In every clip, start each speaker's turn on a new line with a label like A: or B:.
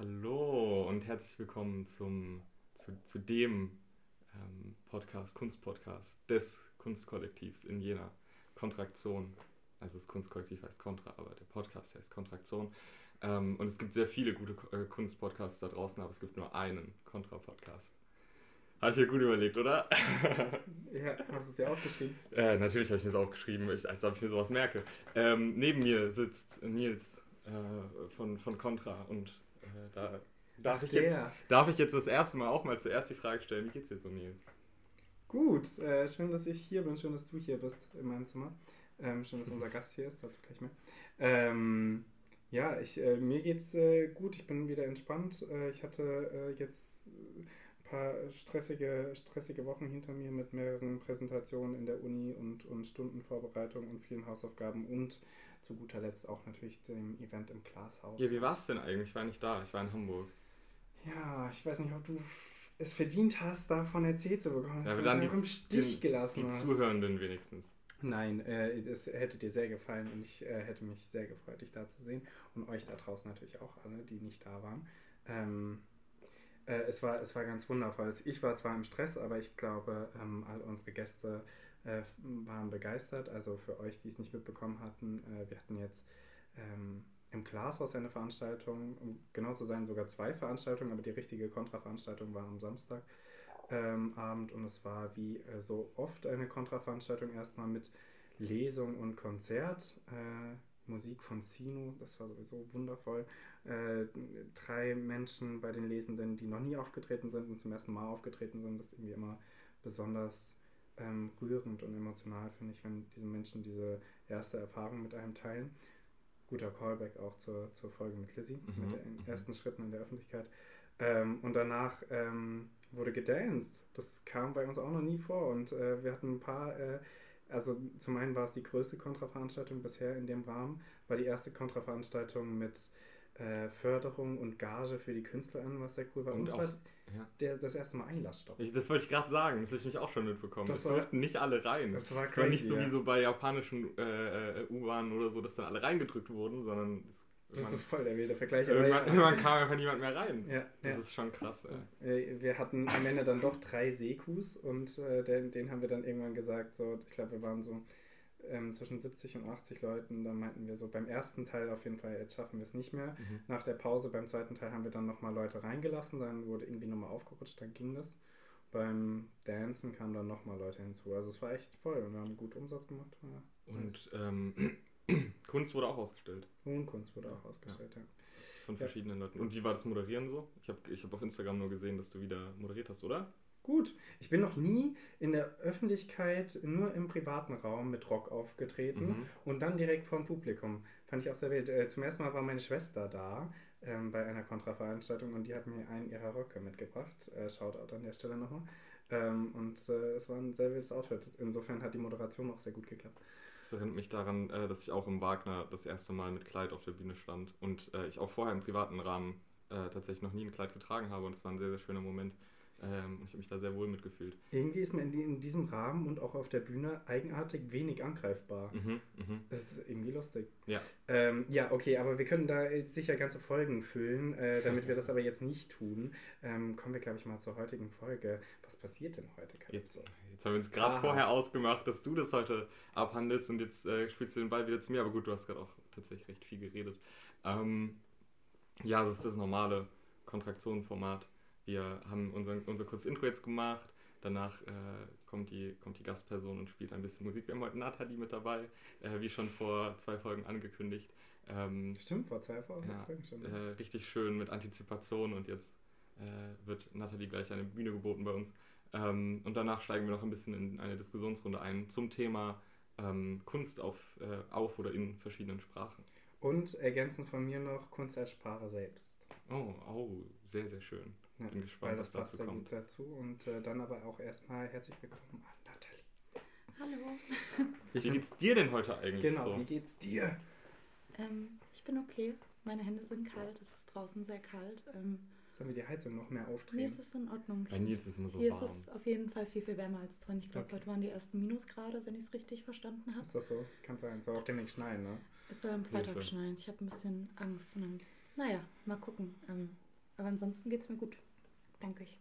A: Hallo und herzlich willkommen zum, zu, zu dem ähm, Podcast, Kunstpodcast des Kunstkollektivs in Jena. Kontraktion. Also das Kunstkollektiv heißt Kontra, aber der Podcast heißt Kontraktion. Ähm, und es gibt sehr viele gute äh, Kunstpodcasts da draußen, aber es gibt nur einen Kontra-Podcast. Habe ich mir gut überlegt, oder?
B: ja, hast du es ja aufgeschrieben?
A: Äh, natürlich habe ich mir das aufgeschrieben, als ob ich mir sowas merke. Ähm, neben mir sitzt Nils äh, von, von Contra und da darf ich, jetzt, darf ich jetzt das erste Mal auch mal zuerst die Frage stellen, wie geht's dir so, Nils?
B: Gut, äh, schön, dass ich hier bin, schön, dass du hier bist in meinem Zimmer. Ähm, schön, dass unser Gast hier ist, dazu gleich mehr. Ähm, ja, ich, äh, mir geht's äh, gut, ich bin wieder entspannt. Äh, ich hatte äh, jetzt ein paar stressige, stressige Wochen hinter mir mit mehreren Präsentationen in der Uni und, und Stundenvorbereitung und vielen Hausaufgaben und zu guter Letzt auch natürlich dem Event im Glashaus.
A: Ja, wie war es denn eigentlich? Ich war nicht da, ich war in Hamburg.
B: Ja, ich weiß nicht, ob du es verdient hast, davon erzählt zu bekommen.
A: Ja, aber dann die, im Stich gelassen die hast. Zuhörenden wenigstens.
B: Nein, äh, es hätte dir sehr gefallen und ich äh, hätte mich sehr gefreut, dich da zu sehen. Und euch da draußen natürlich auch alle, die nicht da waren. Ähm, äh, es, war, es war ganz wundervoll. Ich war zwar im Stress, aber ich glaube, ähm, all unsere Gäste äh, waren begeistert. Also für euch, die es nicht mitbekommen hatten, äh, wir hatten jetzt ähm, im Glashaus eine Veranstaltung, um genau zu sein, sogar zwei Veranstaltungen, aber die richtige Kontraveranstaltung war am Samstag ähm, Abend und es war wie äh, so oft eine Kontraveranstaltung erstmal mit Lesung und Konzert. Äh, Musik von Sino, das war sowieso wundervoll. Äh, drei Menschen bei den Lesenden, die noch nie aufgetreten sind und zum ersten Mal aufgetreten sind, das ist irgendwie immer besonders ähm, rührend und emotional, finde ich, wenn diese Menschen diese erste Erfahrung mit einem teilen. Guter Callback auch zur, zur Folge mit Lizzie, mhm. mit den mhm. ersten Schritten in der Öffentlichkeit. Ähm, und danach ähm, wurde gedanced. Das kam bei uns auch noch nie vor. Und äh, wir hatten ein paar, äh, also zum einen war es die größte Kontraveranstaltung bisher in dem Rahmen, war die erste Kontraveranstaltung mit äh, Förderung und Gage für die KünstlerInnen, was sehr cool war. Und, und auch, war ja. der, das erste Mal Einlassstopp.
A: das wollte ich gerade sagen, das habe ich mich auch schon mitbekommen. Das, das durften nicht alle rein. Das war, crazy, das war nicht so ja. wie so bei japanischen äh, äh, U-Bahnen oder so, dass dann alle reingedrückt wurden, sondern es
B: das ist so voll der wilde Vergleich.
A: Irgendwann, irgendwann, kam einfach niemand mehr rein. Ja, das ja. ist schon krass.
B: Ey. Wir hatten am Ende dann doch drei Sekus und äh, den, den haben wir dann irgendwann gesagt, so, ich glaube, wir waren so ähm, zwischen 70 und 80 Leuten. Da meinten wir so, beim ersten Teil auf jeden Fall, jetzt schaffen wir es nicht mehr. Mhm. Nach der Pause beim zweiten Teil haben wir dann nochmal Leute reingelassen, dann wurde irgendwie nochmal aufgerutscht, dann ging das. Beim Dancen kamen dann nochmal Leute hinzu. Also es war echt voll und wir haben gut Umsatz gemacht.
A: und ähm, Kunst wurde auch ausgestellt.
B: Und Kunst wurde auch ausgestellt, ja. ja.
A: Von verschiedenen ja. Leuten. Und wie war das Moderieren so? Ich habe ich hab auf Instagram nur gesehen, dass du wieder moderiert hast, oder?
B: Gut. Ich bin noch nie in der Öffentlichkeit, nur im privaten Raum mit Rock aufgetreten mhm. und dann direkt vor dem Publikum. Fand ich auch sehr wild. Äh, zum ersten Mal war meine Schwester da ähm, bei einer Kontraveranstaltung und die hat mir einen ihrer Röcke mitgebracht. Äh, Shoutout an der Stelle nochmal. Ähm, und äh, es war ein sehr wildes Outfit. Insofern hat die Moderation auch sehr gut geklappt.
A: Das erinnert mich daran, äh, dass ich auch im Wagner das erste Mal mit Kleid auf der Bühne stand und ich auch vorher im privaten Rahmen tatsächlich noch nie ein Kleid getragen habe und es war ein sehr, sehr schöner Moment. Ähm, ich habe mich da sehr wohl mitgefühlt.
B: Irgendwie ist man in, die, in, diesem Rahmen und auch auf der Bühne eigenartig wenig angreifbar. Mhm, mh. Das ist irgendwie lustig. Ja. Ähm, ja, okay, aber wir können da sicher ganze Folgen füllen. Äh, damit wir das aber jetzt nicht tun, ähm, kommen wir, glaube ich, mal zur heutigen Folge. Was passiert denn heute,
A: Calypso? Jetzt, jetzt haben wir uns gerade vorher ausgemacht, dass du das heute abhandelst und jetzt äh, spielst du den Ball wieder zu mir. Aber gut, du hast gerade auch tatsächlich recht viel geredet. Ähm, ja, das ist das normale Kontraktionenformat. Wir haben unser, unser kurzes Intro jetzt gemacht. Danach äh, kommt, die, kommt die Gastperson und spielt ein bisschen Musik. Wir haben heute Nathalie mit dabei, äh, wie schon vor zwei Folgen angekündigt.
B: Ähm, Stimmt, vor zwei Folgen.
A: Ja, äh, richtig schön mit Antizipation und jetzt äh, wird Nathalie gleich eine Bühne geboten bei uns. Ähm, und danach steigen wir noch ein bisschen in eine Diskussionsrunde ein zum Thema ähm, Kunst auf, äh, auf oder in verschiedenen Sprachen.
B: Und ergänzend von mir noch Kunst als Sprache selbst.
A: Oh, oh, sehr, sehr schön. Ja, Bin gespannt,
B: was dazu kommt. Gut dazu. Und äh, dann aber auch erstmal herzlich willkommen an Nathalie.
C: Hallo.
A: Wie geht's dir denn heute eigentlich?
B: Genau, so? wie geht's dir?
C: Ähm, ich bin okay. Meine Hände sind kalt. Es ist draußen sehr kalt. Ähm,
B: Sollen wir die Heizung noch mehr aufdrehen?
C: Nee, es ist in Ordnung.
A: Bei Nils ist es immer so
C: Hier
A: warm.
C: ist es auf jeden Fall viel, viel wärmer als drin. Ich glaube, okay. heute waren die ersten Minusgrade, wenn ich es richtig verstanden habe.
B: Ist das so? Das kann sein. Es soll auch demnächst schneien, ne?
C: Es soll am Freitag schneien. Ich habe ein bisschen Angst. Dann, naja, mal gucken. Ähm, aber ansonsten geht es mir gut, denke ich.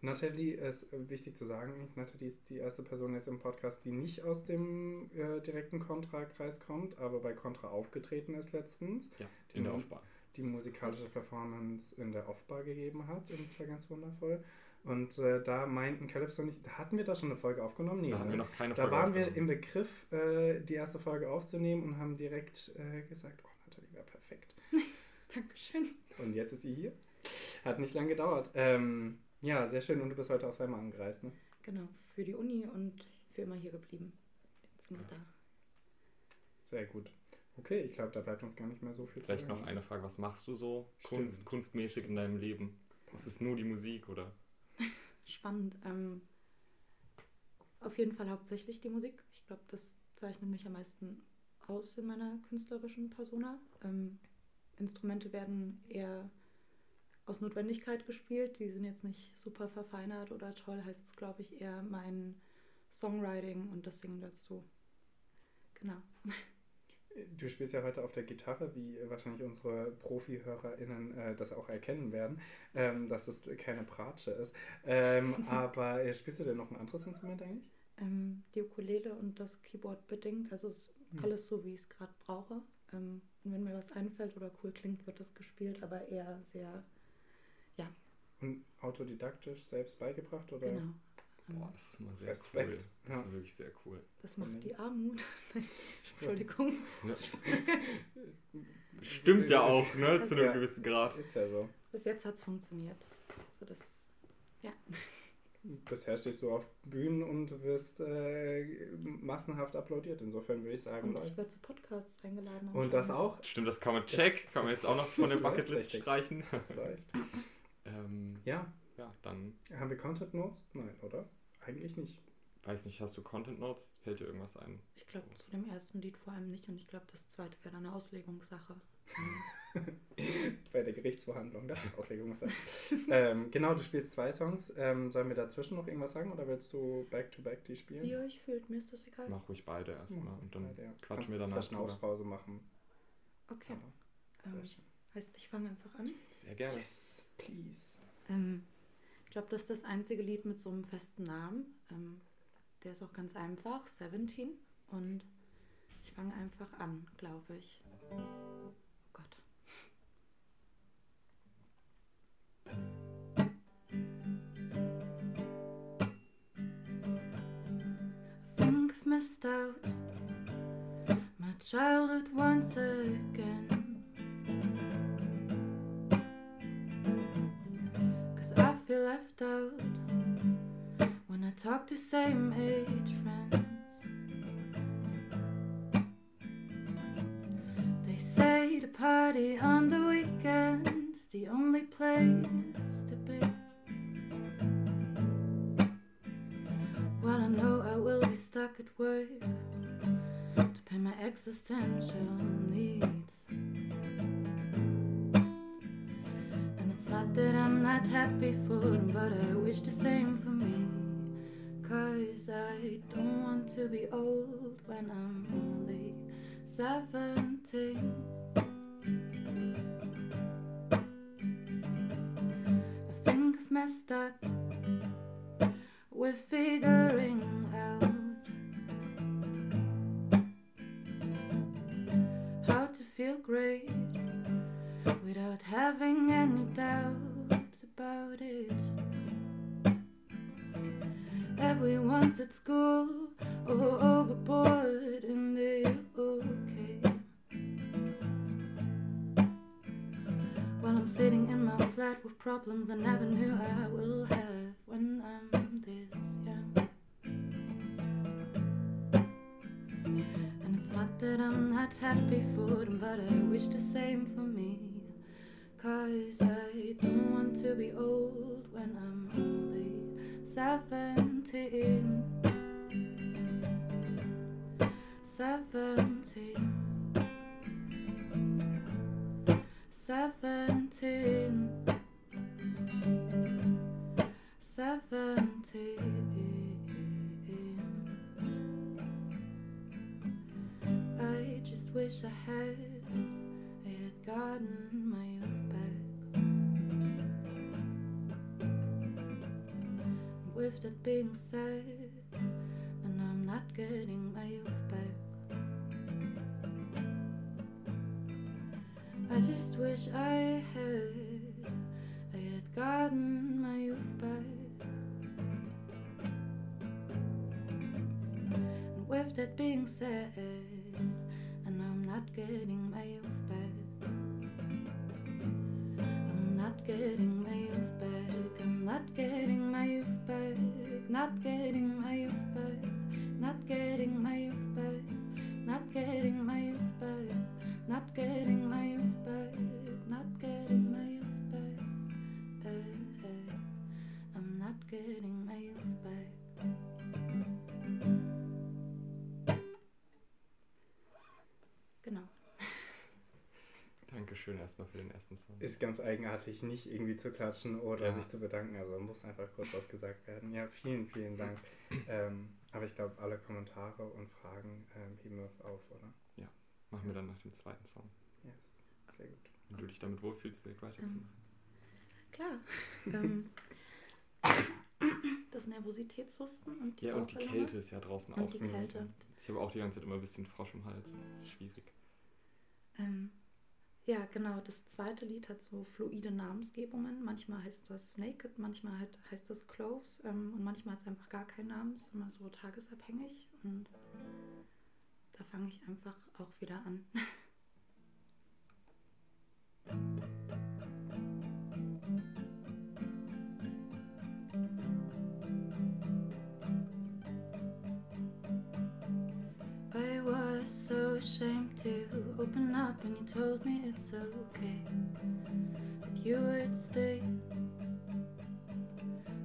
B: Nathalie ist äh, wichtig zu sagen, Nathalie ist die erste Person jetzt im Podcast, die nicht aus dem äh, direkten Contra-Kreis kommt, aber bei Contra aufgetreten ist letztens.
A: Ja, in der Aufbau.
B: Die musikalische Performance in der Offbar gegeben hat und es war ganz wundervoll. Und äh, da meinten Calypso nicht, hatten wir da schon eine Folge aufgenommen? Nee,
A: Da
B: ne?
A: wir noch keine
B: Da
A: Folge
B: waren wir im Begriff, äh, die erste Folge aufzunehmen und haben direkt äh, gesagt, oh, Nathalie wäre perfekt.
C: Dankeschön.
B: Und jetzt ist sie hier. Hat nicht lange gedauert. Ähm, ja, sehr schön. Und du bist heute aus Weimar angereist, ne?
C: Genau, für die Uni und für immer hier geblieben. Jetzt nur
A: Ja.
C: da.
B: Sehr gut. Okay, ich glaube, da bleibt uns gar nicht mehr so viel
A: Vielleicht
B: zu
A: noch eine Frage, was machst du so kunst, kunstmäßig in deinem Leben? Ist es nur die Musik oder?
C: Spannend. Ähm, auf jeden Fall hauptsächlich die Musik. Ich glaube, das zeichnet mich am meisten aus in meiner künstlerischen Persona. Ähm, Instrumente werden eher aus Notwendigkeit gespielt. Die sind jetzt nicht super verfeinert oder toll. Heißt es, glaube ich, eher mein Songwriting und das Singen dazu. Genau.
B: Du spielst ja heute auf der Gitarre, wie wahrscheinlich unsere Profi-HörerInnen äh, das auch erkennen werden, ähm, dass es keine Pratsche ist. Ähm, aber äh, spielst du denn noch ein anderes Instrument eigentlich?
C: Ähm, die Ukulele und das Keyboard bedingt. Also ist
B: Hm.
C: alles so, wie ich es gerade brauche. Ähm, und wenn mir was einfällt oder cool klingt, wird das gespielt, aber eher sehr,
B: Und autodidaktisch selbst beigebracht? Oder?
C: genau.
A: Boah, das ist immer sehr
B: Respekt.
A: cool. Das
B: Ja.
A: ist wirklich sehr cool.
C: Das macht die Armut. Entschuldigung.
A: Ja. Stimmt ja auch, ne? Zu einem
B: Ja.
A: gewissen Grad.
B: Ist ja so.
C: Bis jetzt hat es funktioniert. Also das,
B: Bisher stehst du auf Bühnen und wirst äh, massenhaft applaudiert. Insofern würde ich sagen,
C: und ich
B: läuft.
C: werde zu Podcasts eingeladen.
B: Und das auch?
A: Stimmt, das kann man
B: Das-
A: check, kann man
B: das-
A: jetzt auch noch
B: das-
A: von der
B: das
A: Bucketlist streichen.
B: Das läuft. Ja,
A: ja, dann
B: haben wir Content Notes? Nein, oder? Eigentlich nicht.
A: weiß nicht, hast du Content Notes? Fällt dir irgendwas ein?
C: Ich glaube, zu dem ersten Lied vor allem nicht. Und ich glaube, das zweite wäre dann eine Auslegungssache.
B: Bei der Gerichtsverhandlung, das ist Auslegungssache. ähm, genau, du spielst zwei Songs. Ähm, sollen wir dazwischen noch irgendwas sagen oder willst du back-to-back die spielen?
C: Wie euch fühlt, mir ist das egal.
A: Mach ruhig beide erstmal
B: Mach
A: und dann
B: beide, ja.
A: quatschen wir danach.
B: Verschnaufspause machen.
C: Okay.
B: Aber sehr
C: Ähm,
B: schön.
C: heißt, ich fange einfach an.
A: Sehr gerne.
B: Yes, please.
C: Ähm, ich glaube, das ist das einzige Lied mit so einem festen Namen. Ähm, der ist auch ganz einfach, 17. Und ich fange einfach an, glaube ich. Oh Gott. Think missed out my childhood once again. To same age friends. They say the party on the weekends the only place to be. Well, I know I will be stuck at work to pay my existential needs. And it's not that I'm not happy for them, but I wish the same to be old when I'm only 17. I think I've messed up with figuring out how to feel great without having any doubts about it. Everyone's at school or overboard, and they're okay. While I'm sitting in my flat with problems I never knew I will have when I'm this young. And it's not that I'm not happy for them, but I wish the same for me. Cause I don't want to be old when I'm only 17. 17. 17. Being said, and I'm not getting my youth back. I just wish I had, I had gotten my youth back. And with that being said,
A: Song.
B: Ist ganz eigenartig, nicht irgendwie zu klatschen oder
A: Ja.
B: sich zu bedanken. Also muss einfach kurz was gesagt werden. Ja, vielen, vielen Dank. ähm, aber ich glaube, alle Kommentare und Fragen ähm, heben wir uns auf, oder?
A: Machen wir dann nach dem zweiten Song.
B: Yes, sehr gut.
A: Wenn du dich damit wohlfühlst, direkt weiterzumachen.
C: Klar. ähm, das Nervositätshusten und die
A: Ja, und die. Kälte ist ja draußen
C: Und
A: auch
C: die
A: so ein
C: Kälte.
A: bisschen. Ich habe auch die ganze Zeit immer ein bisschen Frosch im Hals. Das ist schwierig.
C: Ähm, ja, genau. Das zweite Lied hat so fluide Namensgebungen. Manchmal heißt das Naked, manchmal halt heißt das Close ähm, und manchmal hat es einfach gar keinen Namen. Ist immer so tagesabhängig und da fange ich einfach auch wieder an. ashamed to open up, and you told me it's okay that you would stay.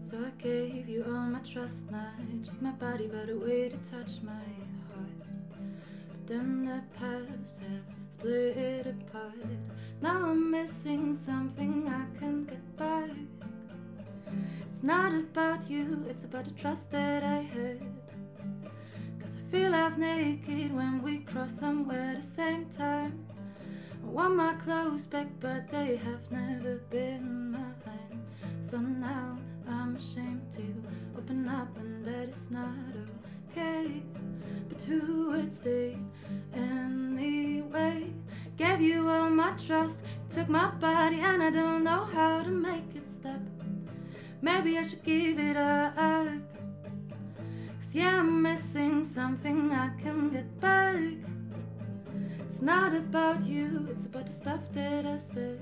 C: So I gave you all my trust, not just my body, but a way to touch my heart. But then the paths have split apart. Now I'm missing something I can get back. It's not about you, it's about the trust that I had. Feel half naked when we cross somewhere at the same time. I want my clothes back, but they have never been mine. So now I'm ashamed to open up, and that is not okay. But who would stay anyway? Gave you all my trust, took my body, and I don't know how to make it stop. Maybe I should give it up. Yeah, I'm missing something I can get back. It's not about you, it's about the stuff that I said.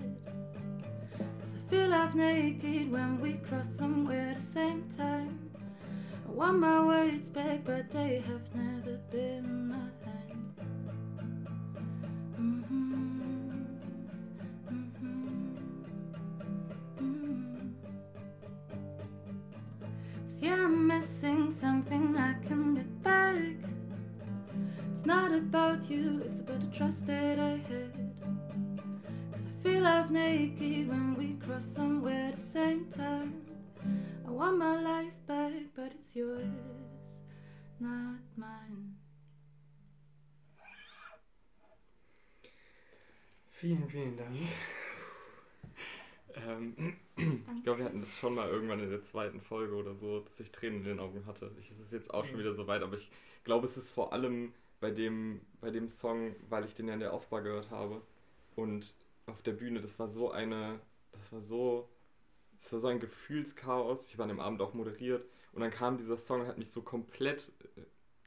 C: Cause I feel half naked when we cross somewhere at the same time. I want my words back, but they have never been mine. Mhm. See, I'm missing something I can get back. It's not about you, it's about the trust that I had. Cause I feel half naked when we cross somewhere at the same time. I want my life back, but it's yours, not mine.
B: Vielen, vielen Dank.
A: Ähm, ich glaube, wir hatten das schon mal irgendwann in der zweiten Folge oder so, dass ich Tränen in den Augen hatte. Ich, es ist jetzt auch schon wieder so weit, aber ich glaube, es ist vor allem bei dem, bei dem Song, weil ich den ja in der Aufbau gehört habe. Und auf der Bühne, das war so eine, das war so, das war so ein Gefühlschaos. Ich war an dem Abend auch moderiert und dann kam dieser Song und hat mich so komplett äh,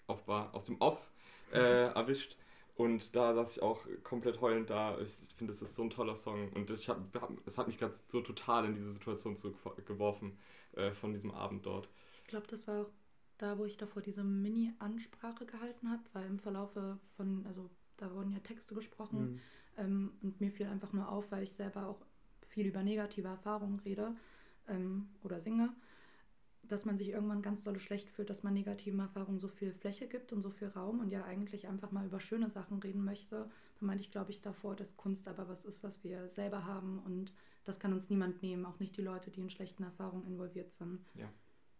A: auf, aus dem Off äh, erwischt. Und da saß ich auch komplett heulend da. Ich finde, es ist so ein toller Song. Und ich hab, hab, es hat mich gerade so total in diese Situation zurückgeworfen äh, von diesem Abend dort.
C: Ich glaube, das war auch da, wo ich davor diese Mini-Ansprache gehalten habe, weil im Verlaufe von, also da wurden ja Texte gesprochen
B: Mhm.
C: ähm, und mir fiel einfach nur auf, weil ich selber auch viel über negative Erfahrungen rede ähm, oder singe, dass man sich irgendwann ganz dolle schlecht fühlt, dass man negativen Erfahrungen so viel Fläche gibt und so viel Raum und ja eigentlich einfach mal über schöne Sachen reden möchte. Da meinte ich, glaube ich, davor, dass Kunst aber was ist, was wir selber haben und das kann uns niemand nehmen, auch nicht die Leute, die in schlechten Erfahrungen involviert sind.
A: Ja.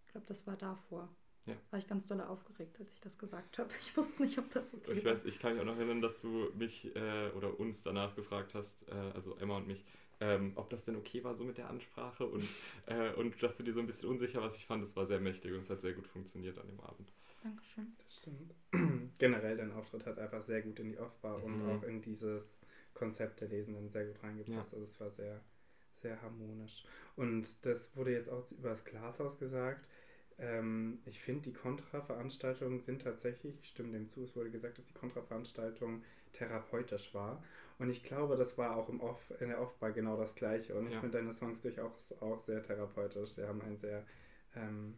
C: Ich glaube, das war davor.
A: Ja.
C: War ich ganz dolle aufgeregt, als ich das gesagt habe. Ich wusste nicht, ob das okay
A: Ich
C: war.
A: weiß, ich kann mich auch noch erinnern, dass du mich äh, oder uns danach gefragt hast, äh, also Emma und mich, ähm, ob das denn okay war so mit der Ansprache und, äh, und dass du dir so ein bisschen unsicher warst. Ich fand, es war sehr mächtig und es hat sehr gut funktioniert an dem Abend.
C: Dankeschön.
B: Das stimmt. Generell dein Auftritt hat einfach sehr gut in die Off-Bar mhm. und auch in dieses Konzept der Lesenden sehr gut reingepasst. Ja. Also es war sehr, sehr harmonisch. Und das wurde jetzt auch über das Glashaus gesagt. Ähm, ich finde, die Kontraveranstaltungen sind tatsächlich, ich stimme dem zu, es wurde gesagt, dass die Kontraveranstaltung therapeutisch war. Und ich glaube, das war auch im Off, in der Off-Bar genau das Gleiche. Und ja. ich finde deine Songs durchaus auch sehr therapeutisch. Sie haben eine sehr ähm,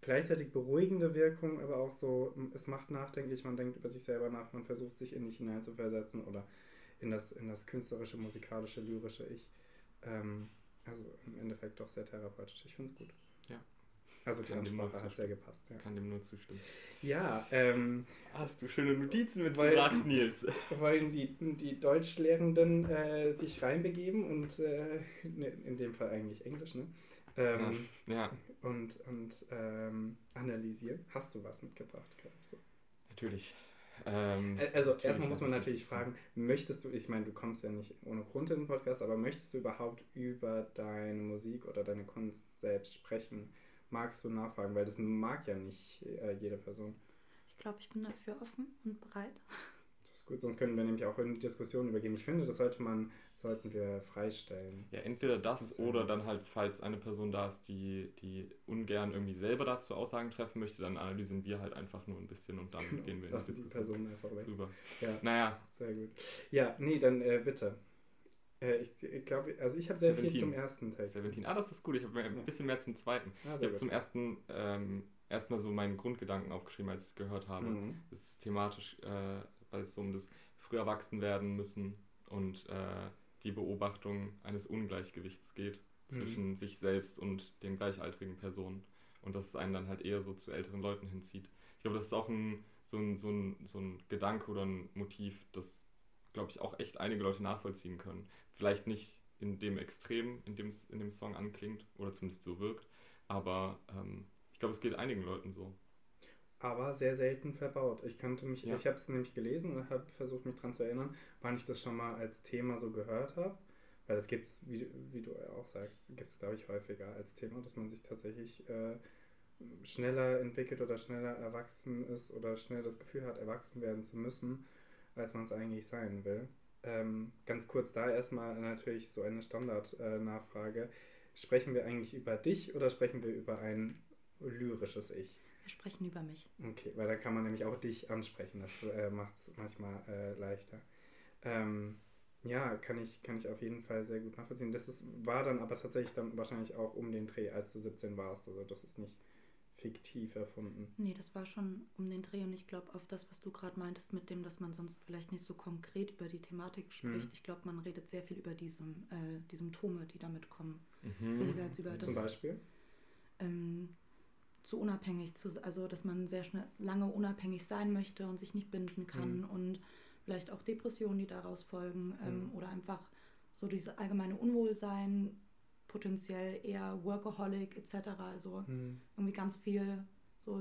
B: gleichzeitig beruhigende Wirkung, aber auch so, es macht nachdenklich, man denkt über sich selber nach, man versucht sich in dich hineinzuversetzen oder in das, in das künstlerische, musikalische, lyrische Ich. Ähm, also im Endeffekt doch sehr therapeutisch. Ich finde es gut. Also die Ansprache hat sehr gepasst. Ja.
A: Kann dem nur zustimmen.
B: Ja, ähm,
A: Hast du schöne Notizen mitgebracht, Nils?
B: Wollen die, die Deutschlehrenden äh, sich reinbegeben und äh, ne, in dem Fall eigentlich Englisch, ne? Ähm,
A: ja. ja.
B: Und, und ähm, analysieren. Hast du was mitgebracht, glaubst du?
A: Natürlich. Ähm,
B: also natürlich erstmal muss man natürlich fragen, möchtest du, ich meine, du kommst ja nicht ohne Grund in den Podcast, aber möchtest du überhaupt über deine Musik oder deine Kunst selbst sprechen? Magst du nachfragen? Weil das mag ja nicht äh, jede Person.
C: Ich glaube, ich bin dafür offen und bereit.
B: Das ist gut, sonst könnten wir nämlich auch in die Diskussion übergehen. Ich finde, das sollte man, sollten wir freistellen.
A: Ja, entweder das, das oder dann halt, falls eine Person da ist, die, die ungern irgendwie selber dazu Aussagen treffen möchte, dann analysieren wir halt einfach nur ein bisschen und dann genau, gehen wir in
B: die Diskussion. Die Person einfach weg.
A: Rüber.
B: Ja,
A: naja.
B: Sehr gut. Ja, nee, dann äh, bitte. Äh, ich, ich glaube, also ich habe sehr 17. viel zum ersten Text.
A: 17. Ah, das ist gut. Ich habe ein bisschen mehr zum zweiten. Ah, ich habe zum ersten ähm, erstmal so meinen Grundgedanken aufgeschrieben, als ich es gehört habe. Mhm. Das ist thematisch, äh, weil es so um das früh erwachsen werden müssen und äh, die Beobachtung eines Ungleichgewichts geht zwischen mhm. sich selbst und den gleichaltrigen Personen. Und dass es einen dann halt eher so zu älteren Leuten hinzieht. Ich glaube, das ist auch ein, so, ein, so, ein, so ein Gedanke oder ein Motiv, das, glaube ich, auch echt einige Leute nachvollziehen können vielleicht nicht in dem Extrem, in dem es in dem Song anklingt oder zumindest so wirkt, aber ähm, ich glaube, es geht einigen Leuten so.
B: Aber sehr selten verbaut. Ich kannte mich, ja. ich habe es nämlich gelesen und habe versucht, mich daran zu erinnern, wann ich das schon mal als Thema so gehört habe. Weil das gibt es, wie, wie, du auch sagst, gibt es, glaube ich, häufiger als Thema, dass man sich tatsächlich äh, schneller entwickelt oder schneller erwachsen ist oder schnell das Gefühl hat, erwachsen werden zu müssen, als man es eigentlich sein will. Ähm, ganz kurz da erstmal natürlich so eine Standardnachfrage. Äh, sprechen wir eigentlich über dich oder sprechen wir über ein lyrisches Ich?
C: Wir sprechen über mich.
B: Okay, weil da kann man nämlich auch dich ansprechen. Das äh, macht es manchmal äh, leichter. Ähm, ja, kann ich, kann ich auf jeden Fall sehr gut nachvollziehen. Das ist, war dann aber tatsächlich dann wahrscheinlich auch um den Dreh, als du 17 warst. Also das ist nicht fiktiv erfunden.
C: Nee, das war schon um den Dreh und ich glaube auf das, was du gerade meintest, mit dem, dass man sonst vielleicht nicht so konkret über die Thematik spricht. Mhm. Ich glaube, man redet sehr viel über diesem, äh, die Symptome, die damit kommen.
B: Mhm. Weniger als über das. Zum Beispiel?
C: Ähm, zu unabhängig zu, also dass man sehr schnell lange unabhängig sein möchte und sich nicht binden kann mhm. und vielleicht auch Depressionen, die daraus folgen ähm, mhm. oder einfach so dieses allgemeine Unwohlsein, potenziell eher Workaholic etc. Also mhm. irgendwie ganz viel so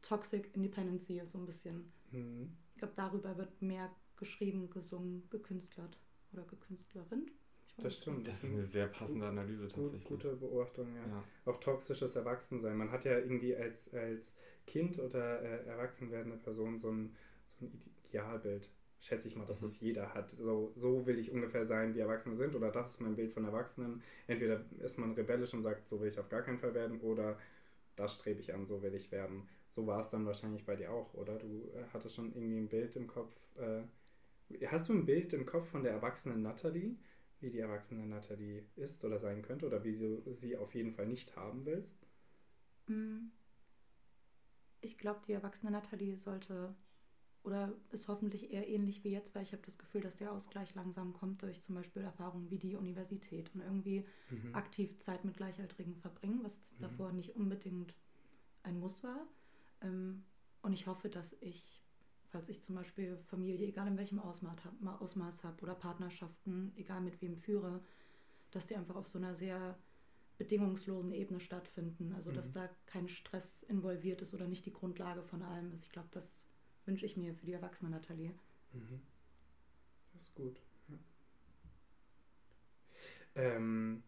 C: Toxic Independency, so ein bisschen. Mhm. Ich glaube, darüber wird mehr geschrieben, gesungen, gekünstlert oder gekünstlerin.
B: Das stimmt.
A: Das ist eine sehr passende Analyse tatsächlich.
B: Gute Beobachtung, ja. ja. Auch toxisches Erwachsensein. Man hat ja irgendwie als, als Kind oder äh, erwachsen werdende Person so ein, so ein Idealbild schätze ich mal, dass mhm. das jeder hat. So, so will ich ungefähr sein, wie Erwachsene sind, oder das ist mein Bild von Erwachsenen. Entweder ist man rebellisch und sagt, so will ich auf gar keinen Fall werden, oder das strebe ich an, so will ich werden. So war es dann wahrscheinlich bei dir auch, oder? Du äh, hattest schon irgendwie ein Bild im Kopf. Äh, hast du ein Bild im Kopf von der erwachsenen Natalie? Wie die erwachsene Natalie ist oder sein könnte, oder wie du sie auf jeden Fall nicht haben willst?
C: Mm. Ich glaube, die erwachsene Natalie sollte oder ist hoffentlich eher ähnlich wie jetzt, weil ich habe das Gefühl, dass der Ausgleich langsam kommt durch zum Beispiel Erfahrungen wie die Universität und irgendwie mhm. aktiv Zeit mit Gleichaltrigen verbringen, was mhm. davor nicht unbedingt ein Muss war. Ähm, und ich hoffe, dass ich, falls ich zum Beispiel Familie, egal in welchem Ausmaß habe Ausmaß hab, oder Partnerschaften, egal mit wem führe, dass die einfach auf so einer sehr bedingungslosen Ebene stattfinden. Also dass mhm. da kein Stress involviert ist oder nicht die Grundlage von allem ist. Ich glaube, das wünsche ich mir für die erwachsene Nathalie.
B: Mhm. Das ist gut. Ja. Ähm,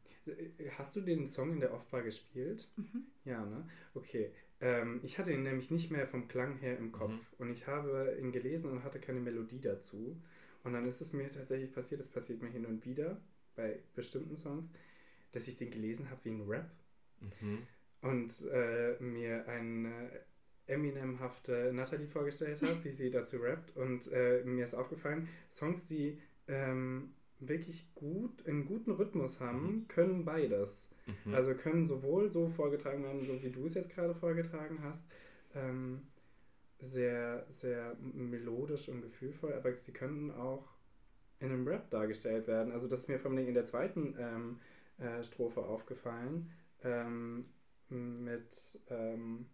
B: hast du den Song in der Off-Bar gespielt?
C: Mhm.
B: Ja, ne? Okay. Ähm, ich hatte ihn nämlich nicht mehr vom Klang her im Kopf.
A: Mhm.
B: Und ich habe ihn gelesen und hatte keine Melodie dazu. Und dann ist es mir tatsächlich passiert, das passiert mir hin und wieder bei bestimmten Songs, dass ich den gelesen habe wie ein Rap
A: Mhm.
B: und äh, mir eine Eminem-hafte Natalie vorgestellt habe, wie sie dazu rappt. Und äh, mir ist aufgefallen, Songs, die ähm, wirklich gut, einen guten Rhythmus haben, können beides.
A: Mhm.
B: Also können sowohl so vorgetragen werden, so wie du es jetzt gerade vorgetragen hast, ähm, sehr, sehr melodisch und gefühlvoll, aber sie können auch in einem Rap dargestellt werden. Also das ist mir vor allem in der zweiten ähm, äh, Strophe aufgefallen, ähm, mit ähm,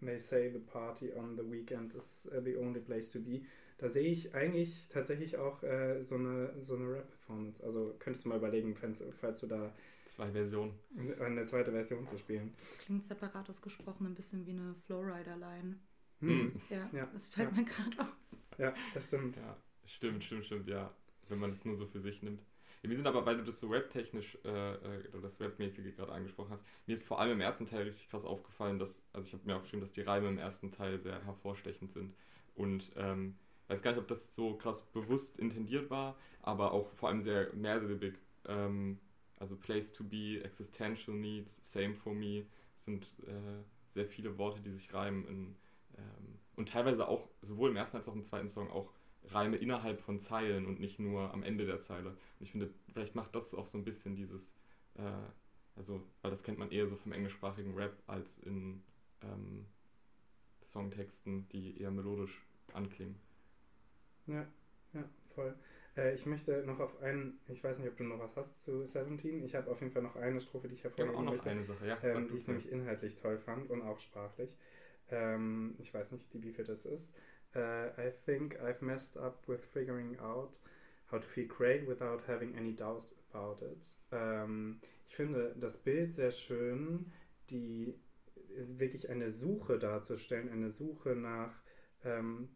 B: They say the party on the weekend is uh, the only place to be. Da sehe ich eigentlich tatsächlich auch äh, so eine, so eine Rap-Performance. Also könntest du mal überlegen, falls, falls du da
A: Zwei Versionen.
B: eine zweite Version zu spielen.
C: Das klingt separat ausgesprochen ein bisschen wie eine Flowrider-Line.
A: Hm.
C: Ja,
B: Ja,
C: das fällt
B: ja.
C: mir gerade auf.
B: Ja, das stimmt.
A: Ja, stimmt, stimmt, stimmt, ja. Wenn man es nur so für sich nimmt. Wir sind aber, weil du das so rap-technisch äh, äh, oder das Rap-mäßige gerade angesprochen hast, mir ist vor allem im ersten Teil richtig krass aufgefallen, dass, also ich habe mir aufgeschrieben, dass die Reime im ersten Teil sehr hervorstechend sind. Und ähm, weiß gar nicht, ob das so krass bewusst intendiert war, aber auch vor allem sehr mehrsilbig. Ähm, also Place to be, Existential Needs, Same for me sind äh, sehr viele Worte, die sich reimen in, ähm, und teilweise auch, sowohl im ersten als auch im zweiten Song, auch Reime innerhalb von Zeilen und nicht nur am Ende der Zeile. Und ich finde, vielleicht macht das auch so ein bisschen dieses, äh, also, weil das kennt man eher so vom englischsprachigen Rap als in ähm, Songtexten, die eher melodisch anklingen.
B: Ja, ja, voll. Äh, ich möchte noch auf einen, ich weiß nicht, ob du noch was hast zu 17. Ich habe auf jeden Fall noch eine Strophe, die ich hervorheben
A: auch noch
B: möchte,
A: eine Sache, ja.
B: ähm, die ich nämlich inhaltlich toll fand und auch sprachlich. Ähm, ich weiß nicht, wie viel das ist. Äh, I think I've messed up with figuring out how to feel great without having any doubts about it. Ähm, ich finde das Bild sehr schön, die wirklich eine Suche darzustellen, eine Suche nach ähm,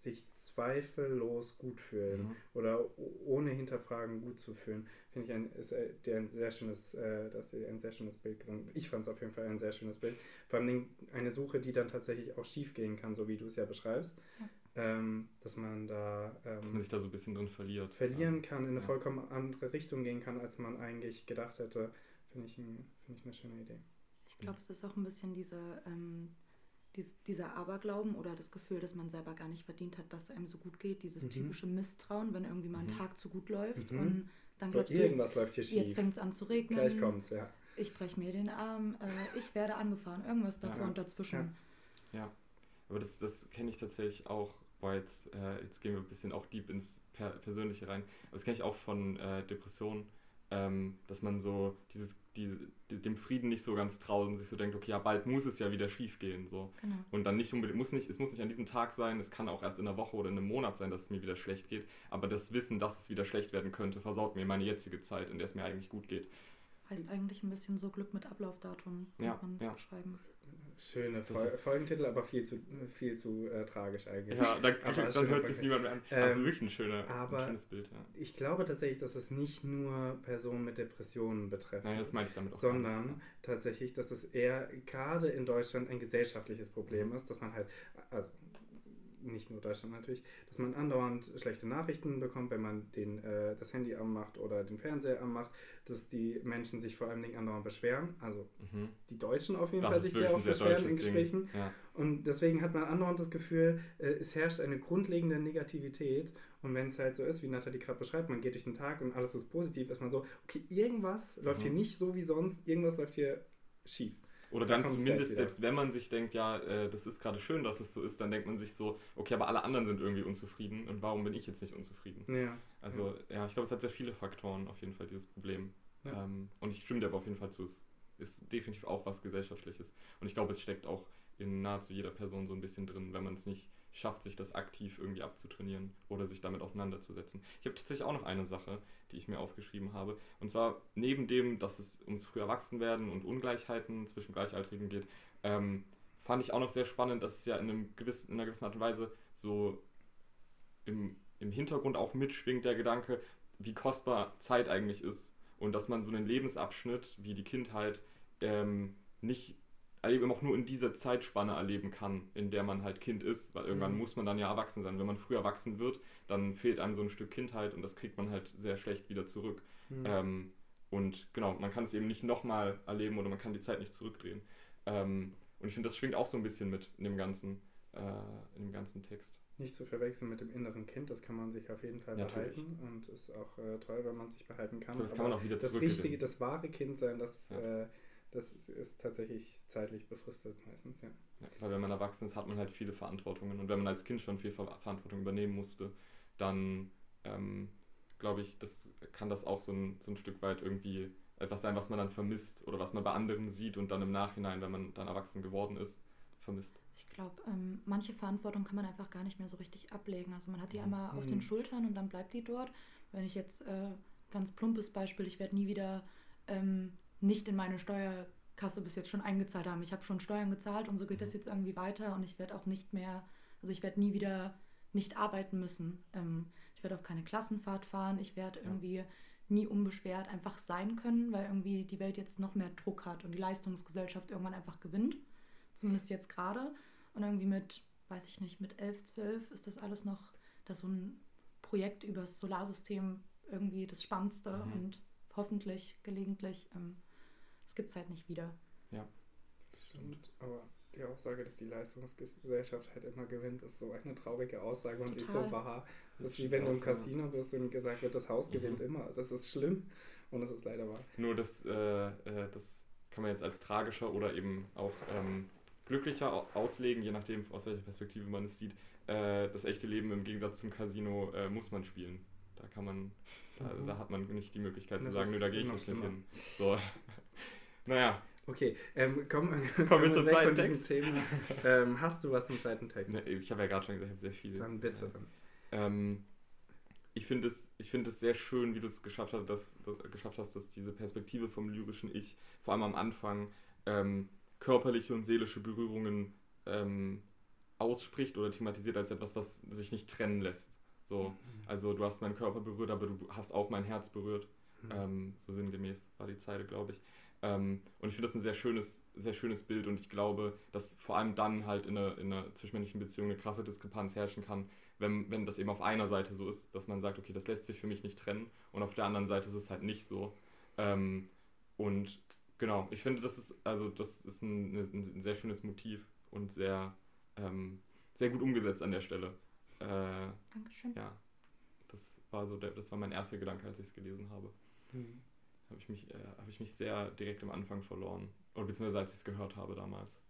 B: sich zweifellos gut fühlen
A: Mhm.
B: oder ohne Hinterfragen gut zu fühlen, finde ich ein, ist äh, der ein sehr schönes, äh, das ist ein sehr schönes Bild gelungen. Ich fand es auf jeden Fall ein sehr schönes Bild. Vor allem eine Suche, die dann tatsächlich auch schief gehen kann, so wie du es ja beschreibst. Ähm, dass man da
A: Dass man
B: ähm,
A: sich da so ein bisschen drin verliert.
B: verlieren
A: Also,
B: kann, in eine
A: ja.
B: vollkommen andere Richtung gehen kann, als man eigentlich gedacht hätte, finde ich, ein, finde ich eine schöne Idee.
C: Ich glaube, es ist auch ein bisschen diese, ähm, dies, dieser Aberglauben oder das Gefühl, dass man selber gar nicht verdient hat, dass es einem so gut geht. Dieses
B: Mhm.
C: typische Misstrauen, wenn irgendwie mal ein
A: Mhm.
C: Tag zu gut läuft
B: Mhm.
C: und dann
B: so,
C: glaubst du,
B: irgendwas läuft hier
C: jetzt
B: schief.
C: fängt es an zu regnen.
B: Gleich kommt's, ja.
C: Ich breche mir den Arm, äh, ich werde angefahren, irgendwas davor
A: Ja.
C: und dazwischen.
A: Ja, aber das, das kenne ich tatsächlich auch, boah, jetzt, äh, jetzt gehen wir ein bisschen auch deep ins per Persönliche rein, aber das kenne ich auch von äh, Depressionen, ähm, dass man so dieses, diese, die, dem Frieden nicht so ganz traut und sich so denkt, okay, ja, bald muss es ja wieder schief gehen, so.
C: Genau.
A: Und dann nicht unbedingt, muss nicht, es muss nicht an diesem Tag sein, es kann auch erst in einer Woche oder in einem Monat sein, dass es mir wieder schlecht geht, aber das Wissen, dass es wieder schlecht werden könnte, versaut mir meine jetzige Zeit, in der es mir eigentlich gut geht.
C: Heißt eigentlich ein bisschen so Glück mit Ablaufdatum,
A: Ja,
C: kann man es
A: ja.
C: beschreiben.
B: Schöne Fol Folgentitel, aber viel zu, viel zu äh, tragisch eigentlich.
A: Ja, dann,
B: Aber
A: dann hört sich niemand mehr an.
B: Ähm,
A: also wirklich ein, schöner,
B: aber-
A: ein schönes Bild, ja.
B: Ich glaube tatsächlich, dass es nicht nur Personen mit Depressionen betrifft,
A: Nein, das meine ich damit auch
B: sondern
A: nicht.
B: tatsächlich, dass es eher gerade in Deutschland ein gesellschaftliches Problem
A: Mhm.
B: ist, dass man halt, also nicht nur Deutschland natürlich, dass man andauernd schlechte Nachrichten bekommt, wenn man den, äh, das Handy anmacht oder den Fernseher anmacht, dass die Menschen sich vor allen Dingen andauernd beschweren, also
A: Mhm.
B: die Deutschen auf jeden
A: Das
B: Fall sich sehr oft beschweren in. Gesprächen.
A: Ja.
B: Und deswegen hat man andauernd das Gefühl, äh, es herrscht eine grundlegende Negativität. Und wenn es halt so ist, wie Nathalie gerade beschreibt, man geht durch den Tag und alles ist positiv, ist man so, okay, irgendwas läuft
A: Mhm.
B: hier nicht so wie sonst, irgendwas läuft hier schief.
A: Oder
B: Da
A: dann
B: kommt's
A: zumindest, selbst wenn man sich denkt, ja, äh, das ist gerade schön, dass es so ist, dann denkt man sich so, okay, aber alle anderen sind irgendwie unzufrieden und warum bin ich jetzt nicht unzufrieden?
B: Ja.
A: Also, ja, ich glaube, es hat sehr viele Faktoren auf jeden Fall, dieses Problem.
B: Ja.
A: Ähm, und ich stimme dir aber auf jeden Fall zu, es ist definitiv auch was Gesellschaftliches. Und ich glaube, es steckt auch in nahezu jeder Person so ein bisschen drin, wenn man es nicht schafft, sich das aktiv irgendwie abzutrainieren oder sich damit auseinanderzusetzen. Ich habe tatsächlich auch noch eine Sache, die ich mir aufgeschrieben habe. Und zwar neben dem, dass es ums früh Erwachsenwerden und Ungleichheiten zwischen Gleichaltrigen geht, ähm, fand ich auch noch sehr spannend, dass es ja in, einem gewissen, in einer gewissen Art und Weise so im, im Hintergrund auch mitschwingt der Gedanke, wie kostbar Zeit eigentlich ist und dass man so einen Lebensabschnitt wie die Kindheit ähm, nicht eben auch nur in dieser Zeitspanne erleben kann, in der man halt Kind ist, weil irgendwann mhm. muss man dann ja erwachsen sein. Wenn man früh erwachsen wird, dann fehlt einem so ein Stück Kindheit und das kriegt man halt sehr schlecht wieder zurück. Mhm. Ähm, und genau, man kann es eben nicht nochmal erleben oder man kann die Zeit nicht zurückdrehen. Ähm, und ich finde, das schwingt auch so ein bisschen mit in dem ganzen, äh, in dem ganzen Text.
B: Nicht zu verwechseln mit dem inneren Kind, das kann man sich auf jeden Fall ja, behalten und ist auch äh, toll, wenn man sich behalten kann. Das kann man auch wieder Das richtige, das wahre Kind sein, das, ja. äh, das ist tatsächlich zeitlich befristet meistens, ja.
A: ja. Weil wenn man erwachsen ist, hat man halt viele Verantwortungen und wenn man als Kind schon viel Verantwortung übernehmen musste, dann ähm, glaube ich, das kann das auch so ein, so ein Stück weit irgendwie etwas sein, was man dann vermisst oder was man bei anderen sieht und dann im Nachhinein, wenn man dann erwachsen geworden ist, vermisst.
C: Ich glaube, ähm, manche Verantwortung kann man einfach gar nicht mehr so richtig ablegen. Also man hat die mhm. einmal auf den mhm. Schultern und dann bleibt die dort. Wenn ich jetzt äh, ganz plumpes Beispiel, ich werde nie wieder ähm, nicht in meine Steuerkasse bis jetzt schon eingezahlt haben. Ich habe schon Steuern gezahlt und so geht das mhm. jetzt irgendwie weiter und ich werde auch nicht mehr, also ich werde nie wieder nicht arbeiten müssen. Ähm, ich werde auch keine Klassenfahrt fahren, ich werde ja. irgendwie nie unbeschwert einfach sein können, weil irgendwie die Welt jetzt noch mehr Druck hat und die Leistungsgesellschaft irgendwann einfach gewinnt. Zumindest jetzt gerade. Und irgendwie mit, weiß ich nicht, mit 11, 12 ist das alles noch, dass so ein Projekt über das Solarsystem irgendwie das Spannendste mhm. und hoffentlich gelegentlich, ähm, das gibt es halt nicht wieder.
B: Ja, das stimmt. Aber die Aussage, dass die Leistungsgesellschaft halt immer gewinnt, ist so eine traurige Aussage und sie ist so wahr. Das ist wie wenn du im Casino bist und gesagt wird, das Haus mhm. gewinnt immer. Das ist schlimm und das ist leider wahr.
A: Nur das, äh, äh, das kann man jetzt als tragischer oder eben auch ähm, glücklicher auslegen, je nachdem, aus welcher Perspektive man es sieht. Äh, das echte Leben im Gegensatz zum Casino äh, muss man spielen. Da kann man, da, mhm. da, hat man nicht die Möglichkeit das zu sagen, nö, da gehe ich nicht hin. So. Naja,
B: Okay, ähm, komm, kommen wir zum zweiten Text. Ähm, hast du was zum zweiten Text?
A: Ne, ich habe ja gerade schon gesagt, ich habe sehr viele.
B: Dann bitte. Dann.
A: Ähm, ich finde es, find es sehr schön, wie du es geschafft hast, dass, dass, geschafft hast, dass diese Perspektive vom lyrischen Ich, vor allem am Anfang, ähm, körperliche und seelische Berührungen ähm, ausspricht oder thematisiert als etwas, was sich nicht trennen lässt. So, mhm. also du hast meinen Körper berührt, aber du hast auch mein Herz berührt. Mhm. Ähm, so sinngemäß war die Zeile, glaube ich. Ähm, und ich finde das ein sehr schönes, sehr schönes Bild und ich glaube, dass vor allem dann halt in einer, in einer zwischenmenschlichen Beziehung eine krasse Diskrepanz herrschen kann, wenn, wenn das eben auf einer Seite so ist, dass man sagt, okay, das lässt sich für mich nicht trennen und auf der anderen Seite ist es halt nicht so. Ähm, und genau, ich finde, das ist, also das ist ein, ein sehr schönes Motiv und sehr, ähm, sehr gut umgesetzt an der Stelle. Äh,
C: Dankeschön.
A: Ja, das war so der, das war mein erster Gedanke, als ich es gelesen habe. Mhm habe ich, mich, äh, hab ich mich sehr direkt am Anfang verloren. Oder beziehungsweise als ich es gehört habe damals.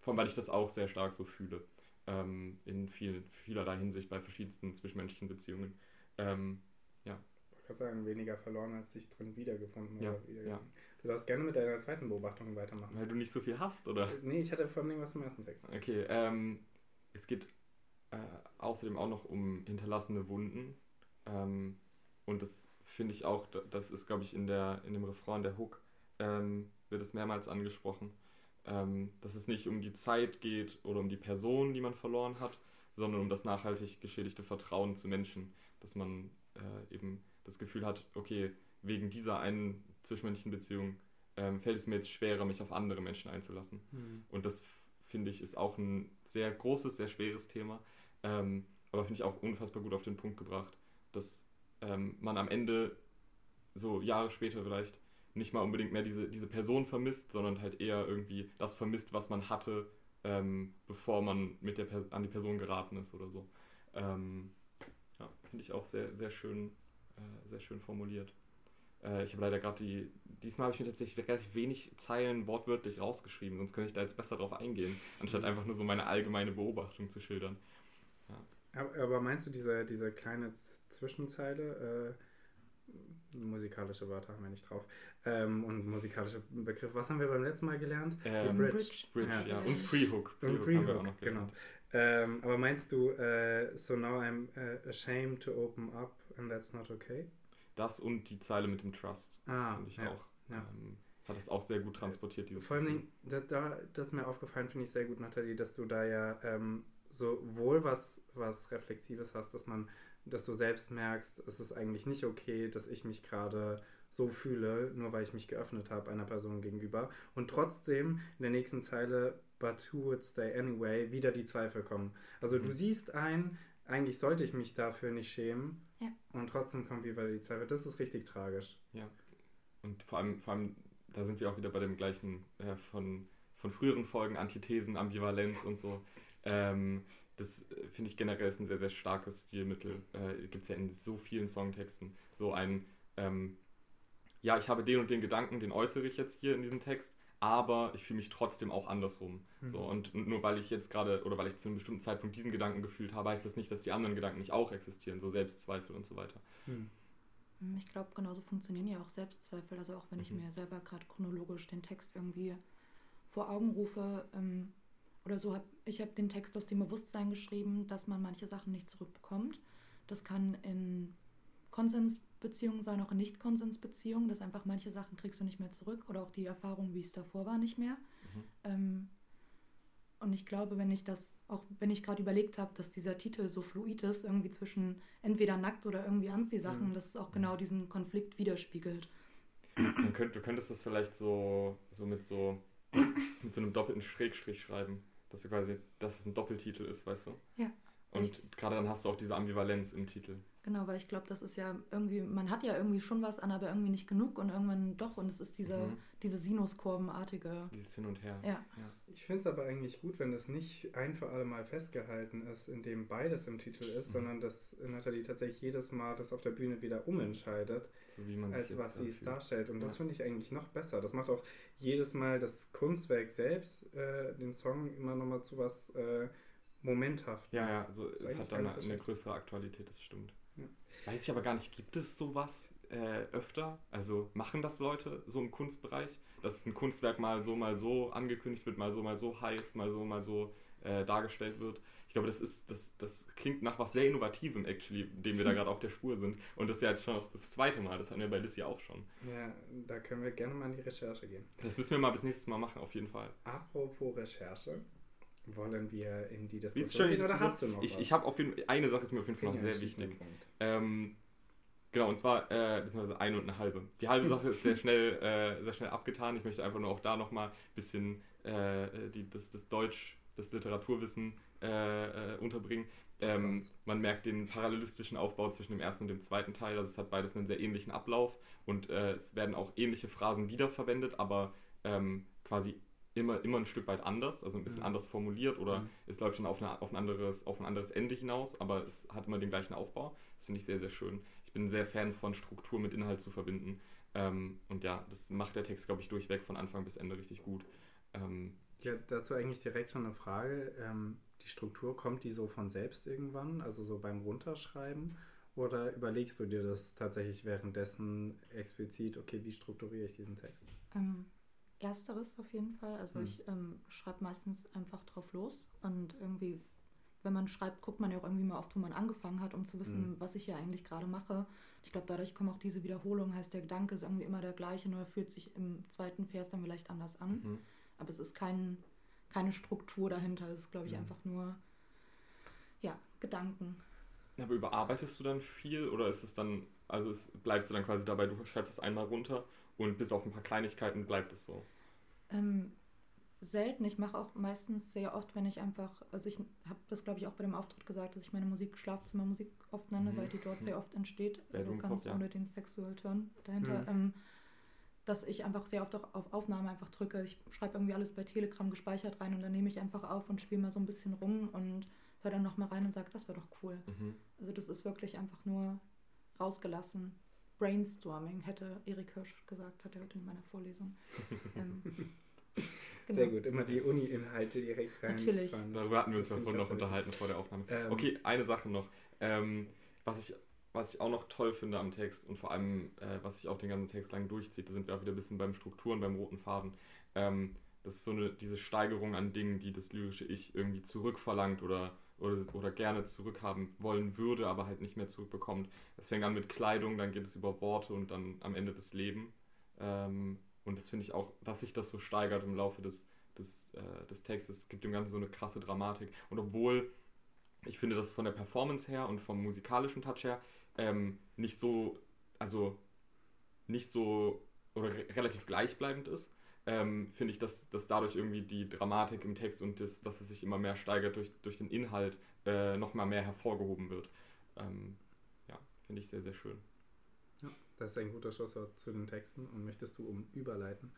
A: Vor allem, weil ich das auch sehr stark so fühle. Ähm, in viel, vielerlei Hinsicht bei verschiedensten zwischenmenschlichen Beziehungen. Ähm, ja.
B: Ich kann sagen, weniger verloren, als sich drin wiedergefunden
A: ja, oder
B: ja. Du darfst gerne mit deiner zweiten Beobachtung weitermachen.
A: Weil du nicht so viel hast, oder?
B: Nee, ich hatte vor allem was zum ersten Text.
A: Okay, ähm, es geht äh, außerdem auch noch um hinterlassene Wunden. Ähm, und das finde ich auch, das ist, glaube ich, in, der, in dem Refrain der Hook, ähm, wird es mehrmals angesprochen, ähm, dass es nicht um die Zeit geht oder um die Person, die man verloren hat, sondern um das nachhaltig geschädigte Vertrauen zu Menschen, dass man äh, eben das Gefühl hat, okay, wegen dieser einen zwischenmenschlichen Beziehung ähm, fällt es mir jetzt schwerer, mich auf andere Menschen einzulassen. Mhm. Und das finde ich ist auch ein sehr großes, sehr schweres Thema, ähm, aber finde ich auch unfassbar gut auf den Punkt gebracht, dass ähm, man am Ende, so Jahre später vielleicht, nicht mal unbedingt mehr diese, diese Person vermisst, sondern halt eher irgendwie das vermisst, was man hatte, ähm, bevor man mit der an die Person geraten ist oder so. Ähm, ja, finde ich auch sehr, sehr schön, äh, sehr schön formuliert. Äh, ich habe leider gerade die, diesmal habe ich mir tatsächlich relativ wenig Zeilen wortwörtlich rausgeschrieben, sonst könnte ich da jetzt besser drauf eingehen, anstatt einfach nur so meine allgemeine Beobachtung zu schildern.
B: Aber meinst du diese, diese kleine Zwischenzeile, äh, musikalische Wörter haben wir nicht drauf, ähm, und musikalische Begriffe, was haben wir beim letzten Mal gelernt?
A: Ähm, Bridge. Bridge. Bridge, ja. ja. Und Pre-Hook.
B: Pre und Pre-Hook, genau. Ähm, aber meinst du, äh, so now I'm uh, ashamed to open up and that's not okay?
A: Das und die Zeile mit dem Trust,
B: ah, finde ich
A: ja, auch. Ja. Ähm, hat das auch sehr gut transportiert, dieses
B: Vor allem, da, da, das ist mir aufgefallen, finde ich sehr gut, Nathalie, dass du da ja ähm, sowohl was, was Reflexives hast, dass man, dass du selbst merkst, es ist eigentlich nicht okay, dass ich mich gerade so fühle, nur weil ich mich geöffnet habe einer Person gegenüber. Und trotzdem in der nächsten Zeile, but who would stay anyway, wieder die Zweifel kommen. Also mhm. du siehst ein, eigentlich sollte ich mich dafür nicht schämen. Ja. Und trotzdem kommt wieder die Zweifel. Das ist richtig tragisch.
A: Ja. Und vor allem, vor allem, da sind wir auch wieder bei dem gleichen äh, von, von früheren Folgen, Antithesen, Ambivalenz und so. Ähm, das äh, finde ich generell ist ein sehr, sehr starkes Stilmittel. Äh, Gibt es ja in so vielen Songtexten. So ein, ähm, ja, ich habe den und den Gedanken, den äußere ich jetzt hier in diesem Text, aber ich fühle mich trotzdem auch andersrum. Mhm. So, und, und, nur weil ich jetzt gerade oder weil ich zu einem bestimmten Zeitpunkt diesen Gedanken gefühlt habe, heißt das nicht, dass die anderen Gedanken nicht auch existieren, so Selbstzweifel und so weiter. Mhm.
C: Ich glaube, genauso funktionieren ja auch Selbstzweifel. Also auch wenn ich mhm. mir selber gerade chronologisch den Text irgendwie vor Augen rufe ähm, oder so, habe ich habe den Text aus dem Bewusstsein geschrieben, dass man manche Sachen nicht zurückbekommt. Das kann in Konsensbeziehungen sein, auch in Nicht-Konsensbeziehungen, dass einfach manche Sachen kriegst du nicht mehr zurück oder auch die Erfahrung, wie es davor war, nicht mehr. Mhm. Ähm, und ich glaube, wenn ich das, auch wenn ich gerade überlegt habe, dass dieser Titel so fluid ist, irgendwie zwischen entweder nackt oder irgendwie Anziehsachen, mhm. dass es auch genau mhm. diesen Konflikt widerspiegelt.
A: Könnt, du könntest das vielleicht so, so mit so mit so einem doppelten Schrägstrich schreiben. Dass du quasi, dass es ein Doppeltitel ist, weißt du? Ja. Und gerade dann hast du auch diese Ambivalenz im Titel.
C: Genau, weil ich glaube, das ist ja irgendwie, man hat ja irgendwie schon was an, aber irgendwie nicht genug und irgendwann doch und es ist diese, mhm. diese Sinuskurvenartige.
A: Dieses Hin und Her.
B: Ja. ja. Ich finde es aber eigentlich gut, wenn das nicht ein für alle Mal festgehalten ist, indem beides im Titel ist, mhm. sondern dass Nathalie tatsächlich jedes Mal das auf der Bühne wieder umentscheidet, so als was sie es darstellt. Und ja. das finde ich eigentlich noch besser. Das macht auch jedes Mal das Kunstwerk selbst, äh, den Song immer nochmal zu was äh, momenthaft.
A: Ja, ja, also es hat dann eine, eine größere Aktualität, das stimmt. Weiß ich aber gar nicht, gibt es sowas äh, öfter? Also machen das Leute so im Kunstbereich, dass ein Kunstwerk mal so, mal so angekündigt wird, mal so, mal so heißt, mal so, mal so äh, dargestellt wird? Ich glaube, das ist, das, das klingt nach was sehr Innovativem, actually, dem wir da gerade auf der Spur sind. Und das ist ja jetzt schon auch das zweite Mal, das hatten wir bei Lissy auch schon.
B: Ja, da können wir gerne mal in die Recherche gehen.
A: Das müssen wir mal bis nächstes Mal machen, auf jeden Fall.
B: Apropos Recherche, wollen wir in die Diskussion gehen
A: oder hast du noch ich, was? Ich habe auf jeden Fall, eine Sache ist mir auf jeden Fall noch sehr wichtig. Ähm, genau, und zwar, äh, beziehungsweise eine und eine halbe. Die halbe Sache ist sehr schnell, äh, sehr schnell abgetan. Ich möchte einfach nur auch da nochmal ein bisschen äh, die, das, das Deutsch, das Literaturwissen äh, äh, unterbringen. Ähm, man merkt den parallelistischen Aufbau zwischen dem ersten und dem zweiten Teil. Also es hat beides einen sehr ähnlichen Ablauf und äh, es werden auch ähnliche Phrasen wiederverwendet, aber ähm, quasi immer, immer ein Stück weit anders, also ein bisschen mhm. anders formuliert oder mhm. es läuft dann auf, eine, auf, ein anderes, auf ein anderes Ende hinaus, aber es hat immer den gleichen Aufbau. Das finde ich sehr, sehr schön. Ich bin sehr Fan von Struktur mit Inhalt zu verbinden. Ähm, und ja, das macht der Text, glaube ich, durchweg von Anfang bis Ende richtig gut. Ähm,
B: ja, dazu eigentlich direkt schon eine Frage. Ähm, die Struktur, kommt die so von selbst irgendwann, also so beim Runterschreiben? Oder überlegst du dir das tatsächlich währenddessen explizit, okay, wie strukturiere ich diesen Text?
C: Ähm, Ersteres auf jeden Fall. Also mhm. ich ähm, schreibe meistens einfach drauf los und irgendwie, wenn man schreibt, guckt man ja auch irgendwie mal oft, wo man angefangen hat, um zu wissen, mhm. was ich hier eigentlich gerade mache. Ich glaube, dadurch kommen auch diese Wiederholungen, heißt der Gedanke ist irgendwie immer der gleiche, nur fühlt sich im zweiten Vers dann vielleicht anders an. Mhm. Aber es ist kein, keine Struktur dahinter, es ist, glaube ich, mhm. einfach nur, ja, Gedanken.
A: Aber überarbeitest du dann viel oder ist es dann, also es, bleibst du dann quasi dabei, du schreibst es einmal runter und bis auf ein paar Kleinigkeiten bleibt es so.
C: Ähm, selten. Ich mache auch meistens sehr oft, wenn ich einfach, also ich habe das glaube ich auch bei dem Auftritt gesagt, dass ich meine Musik Schlafzimmermusik oft nenne, mhm. weil die dort sehr oft entsteht, so also ganz Kopf, ohne ja. den Sexual Turn dahinter. Mhm. Ähm, dass ich einfach sehr oft auch auf Aufnahme einfach drücke. Ich schreibe irgendwie alles bei Telegram gespeichert rein und dann nehme ich einfach auf und spiele mal so ein bisschen rum und höre dann nochmal rein und sage, das war doch cool. Mhm. Also das ist wirklich einfach nur rausgelassen. Brainstorming, hätte Erik Hirsch gesagt, hat er heute in meiner Vorlesung. ähm,
B: genau. Sehr gut, immer die Uni-Inhalte direkt rein.
A: Natürlich. Darüber hatten wir uns ja vorhin noch unterhalten vor der Aufnahme. Ähm, okay, eine Sache noch. Ähm, was, ich, was ich auch noch toll finde am Text und vor allem, äh, was sich auch den ganzen Text lang durchzieht, da sind wir auch wieder ein bisschen beim Strukturen, beim roten Faden. Ähm, das ist so eine, diese Steigerung an Dingen, die das lyrische Ich irgendwie zurückverlangt oder oder, oder gerne zurückhaben wollen würde, aber halt nicht mehr zurückbekommt. Es fängt an mit Kleidung, dann geht es über Worte und dann am Ende das Leben. Ähm, und das finde ich auch, dass sich das so steigert im Laufe des, des, äh, des Textes, gibt dem Ganzen so eine krasse Dramatik. Und obwohl ich finde, dass von der Performance her und vom musikalischen Touch her ähm, nicht so, also nicht so oder re relativ gleichbleibend ist, ähm, finde ich, dass, dass dadurch irgendwie die Dramatik im Text und das, dass es sich immer mehr steigert durch, durch den Inhalt äh, nochmal mehr hervorgehoben wird. Ähm, ja, finde ich sehr, sehr schön.
B: Ja, das ist ein guter Schlusswort zu den Texten und möchtest du um überleiten?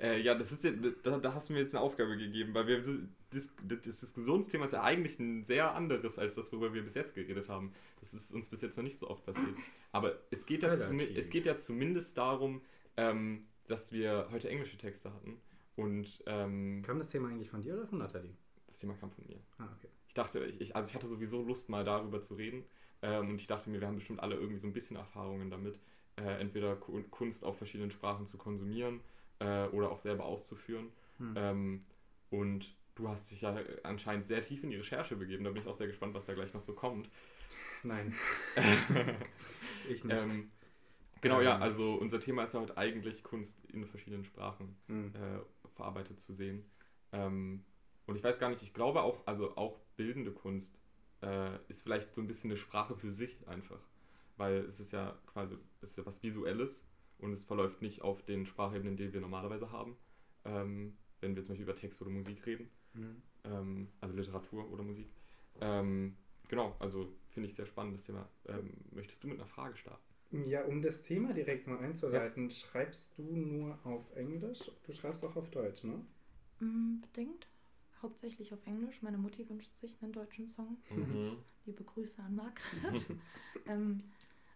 A: Äh, ja, das ist ja, da, da, hast du mir jetzt eine Aufgabe gegeben, weil wir das, das Diskussionsthema ist ja eigentlich ein sehr anderes als das, worüber wir bis jetzt geredet haben. Das ist uns bis jetzt noch nicht so oft passiert. Aber es geht ja, es geht ja zumindest darum, ähm, dass wir heute englische Texte hatten. Und, ähm,
B: kam das Thema eigentlich von dir oder von Nathalie?
A: Das Thema kam von mir.
B: Ah, okay.
A: Ich dachte, ich, also ich hatte sowieso Lust, mal darüber zu reden. Ähm, und ich dachte mir, wir haben bestimmt alle irgendwie so ein bisschen Erfahrungen damit, äh, entweder Kunst auf verschiedenen Sprachen zu konsumieren äh, oder auch selber auszuführen. Hm. Ähm, und du hast dich ja anscheinend sehr tief in die Recherche begeben. Da bin ich auch sehr gespannt, was da gleich noch so kommt.
B: Nein. ich nicht. Ähm,
A: genau, ja, ähm. also unser Thema ist ja heute eigentlich Kunst in verschiedenen Sprachen hm. äh, verarbeitet zu sehen. Ähm, und ich weiß gar nicht, ich glaube auch, also auch bildende Kunst äh, ist vielleicht so ein bisschen eine Sprache für sich einfach. Weil es ist ja quasi, es ist ja was Visuelles und es verläuft nicht auf den Sprachebenen, die wir normalerweise haben, ähm, wenn wir zum Beispiel über Text oder Musik reden, mhm. ähm, also Literatur oder Musik. Ähm, genau, also finde ich sehr spannend das Thema. Ähm, möchtest du mit einer Frage starten?
B: Ja, um das Thema direkt mal einzuleiten, ja. schreibst du nur auf Englisch? Du schreibst auch auf Deutsch, ne?
C: Mm, bedingt. Hauptsächlich auf Englisch. Meine Mutti wünscht sich einen deutschen Song. Mhm. Liebe Grüße an Margret. ähm,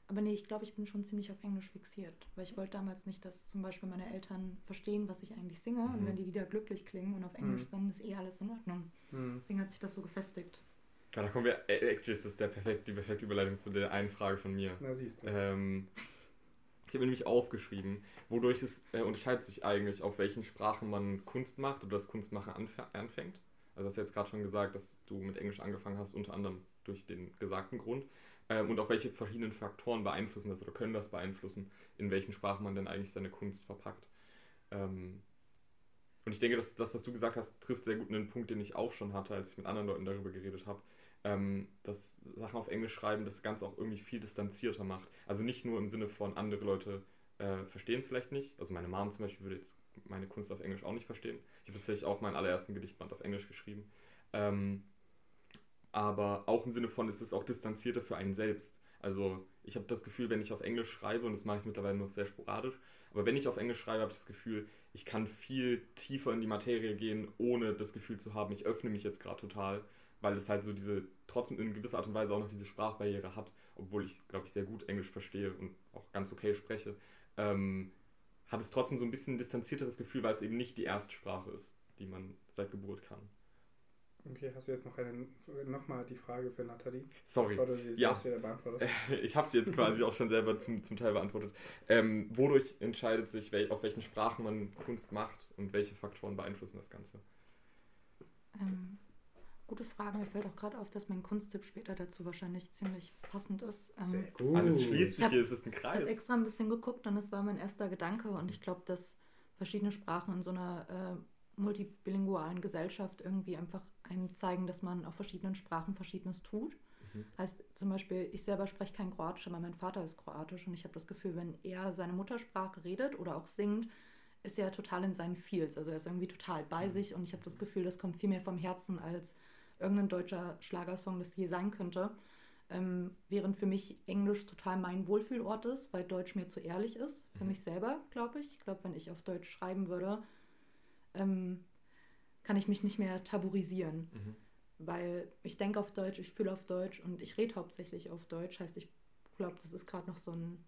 C: aber nee, ich glaube, ich bin schon ziemlich auf Englisch fixiert, weil ich wollte damals nicht, dass zum Beispiel meine Eltern verstehen, was ich eigentlich singe mhm. und wenn die Lieder glücklich klingen und auf Englisch mhm. sind, ist eh alles in Ordnung. Mhm. Deswegen hat sich das so gefestigt.
A: Ja, da kommen wir, äh, actually ist das der perfekt, die perfekte Überleitung zu der einen Frage von mir.
B: Na siehst du.
A: Ähm, ich habe nämlich aufgeschrieben, wodurch es äh, unterscheidet sich eigentlich, auf welchen Sprachen man Kunst macht oder das Kunstmachen anfängt. Also du hast jetzt gerade schon gesagt, dass du mit Englisch angefangen hast, unter anderem durch den gesagten Grund ähm, und auch welche verschiedenen Faktoren beeinflussen das oder können das beeinflussen, in welchen Sprachen man denn eigentlich seine Kunst verpackt. Ähm, und ich denke, dass das, was du gesagt hast, trifft sehr gut einen Punkt, den ich auch schon hatte, als ich mit anderen Leuten darüber geredet habe. Ähm, dass Sachen auf Englisch schreiben das Ganze auch irgendwie viel distanzierter macht. Also nicht nur im Sinne von andere Leute äh, verstehen es vielleicht nicht. Also meine Mom zum Beispiel würde jetzt meine Kunst auf Englisch auch nicht verstehen. Ich habe tatsächlich auch meinen allerersten Gedichtband auf Englisch geschrieben. Ähm, aber auch im Sinne von, es ist auch distanzierter für einen selbst. Also ich habe das Gefühl, wenn ich auf Englisch schreibe, und das mache ich mittlerweile noch sehr sporadisch, aber wenn ich auf Englisch schreibe, habe ich das Gefühl, ich kann viel tiefer in die Materie gehen, ohne das Gefühl zu haben, ich öffne mich jetzt gerade total, weil es halt so diese, trotzdem in gewisser Art und Weise auch noch diese Sprachbarriere hat, obwohl ich, glaube ich, sehr gut Englisch verstehe und auch ganz okay spreche, ähm, hat es trotzdem so ein bisschen distanzierteres Gefühl, weil es eben nicht die Erstsprache ist, die man seit Geburt kann.
B: Okay, hast du jetzt noch, einen, noch mal die Frage für Nathalie?
A: Sorry. Bevor du sie ja. wieder beantwortest. ich habe sie jetzt quasi auch schon selber zum, zum Teil beantwortet. Ähm, wodurch entscheidet sich, wel, auf welchen Sprachen man Kunst macht und welche Faktoren beeinflussen das Ganze?
C: Ähm, gute Frage. Mir fällt auch gerade auf, dass mein Kunsttipp später dazu wahrscheinlich ziemlich passend ist. Ähm,
A: Sehr gut. Alles schließt sich hier, es ist ein Kreis. Ich
C: habe extra ein bisschen geguckt und das war mein erster Gedanke und ich glaube, dass verschiedene Sprachen in so einer äh, multibilingualen Gesellschaft irgendwie einfach einem zeigen, dass man auf verschiedenen Sprachen Verschiedenes tut. Mhm. Heißt zum Beispiel, ich selber spreche kein Kroatisch, aber mein Vater ist kroatisch und ich habe das Gefühl, wenn er seine Muttersprache redet oder auch singt, ist er total in seinen Feels. Also er ist irgendwie total bei mhm. sich und ich habe das Gefühl, das kommt viel mehr vom Herzen als irgendein deutscher Schlagersong das je sein könnte. Ähm, während für mich Englisch total mein Wohlfühlort ist, weil Deutsch mir zu ehrlich ist. Für mhm. mich selber, glaube ich. Ich glaube, wenn ich auf Deutsch schreiben würde, ähm, kann ich mich nicht mehr tabuisieren. Mhm. Weil ich denke auf Deutsch, ich fühle auf Deutsch und ich rede hauptsächlich auf Deutsch. Heißt, ich glaube, das ist gerade noch so, ein,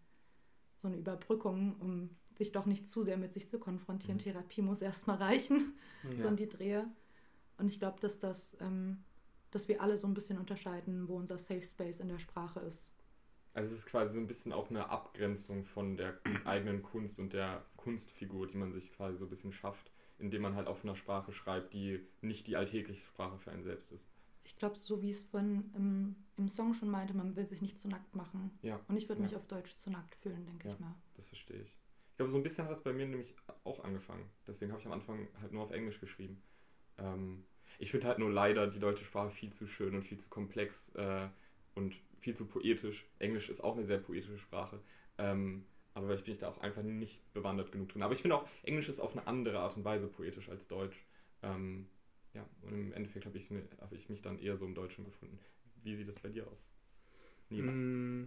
C: so eine Überbrückung, um sich doch nicht zu sehr mit sich zu konfrontieren. Mhm. Therapie muss erstmal reichen, ja. so in die Drehe. Und ich glaube, dass das, ähm, dass wir alle so ein bisschen unterscheiden, wo unser Safe Space in der Sprache ist.
A: Also es ist quasi so ein bisschen auch eine Abgrenzung von der eigenen Kunst und der Kunstfigur, die man sich quasi so ein bisschen schafft indem man halt auf einer Sprache schreibt, die nicht die alltägliche Sprache für einen selbst ist.
C: Ich glaube, so wie es vorhin im, im Song schon meinte, man will sich nicht zu nackt machen.
A: Ja.
C: Und ich würde
A: ja.
C: mich auf Deutsch zu nackt fühlen, denke
A: ja,
C: ich mal.
A: Das verstehe ich. Ich glaube, so ein bisschen hat es bei mir nämlich auch angefangen. Deswegen habe ich am Anfang halt nur auf Englisch geschrieben. Ähm, ich finde halt nur leider die deutsche Sprache viel zu schön und viel zu komplex äh, und viel zu poetisch. Englisch ist auch eine sehr poetische Sprache. Ähm, aber vielleicht bin ich da auch einfach nicht bewandert genug drin. Aber ich finde auch, Englisch ist auf eine andere Art und Weise poetisch als Deutsch. Ähm, ja, und im Endeffekt habe ich, hab ich mich dann eher so im Deutschen gefunden. Wie sieht das bei dir aus?
B: Nils? Mm,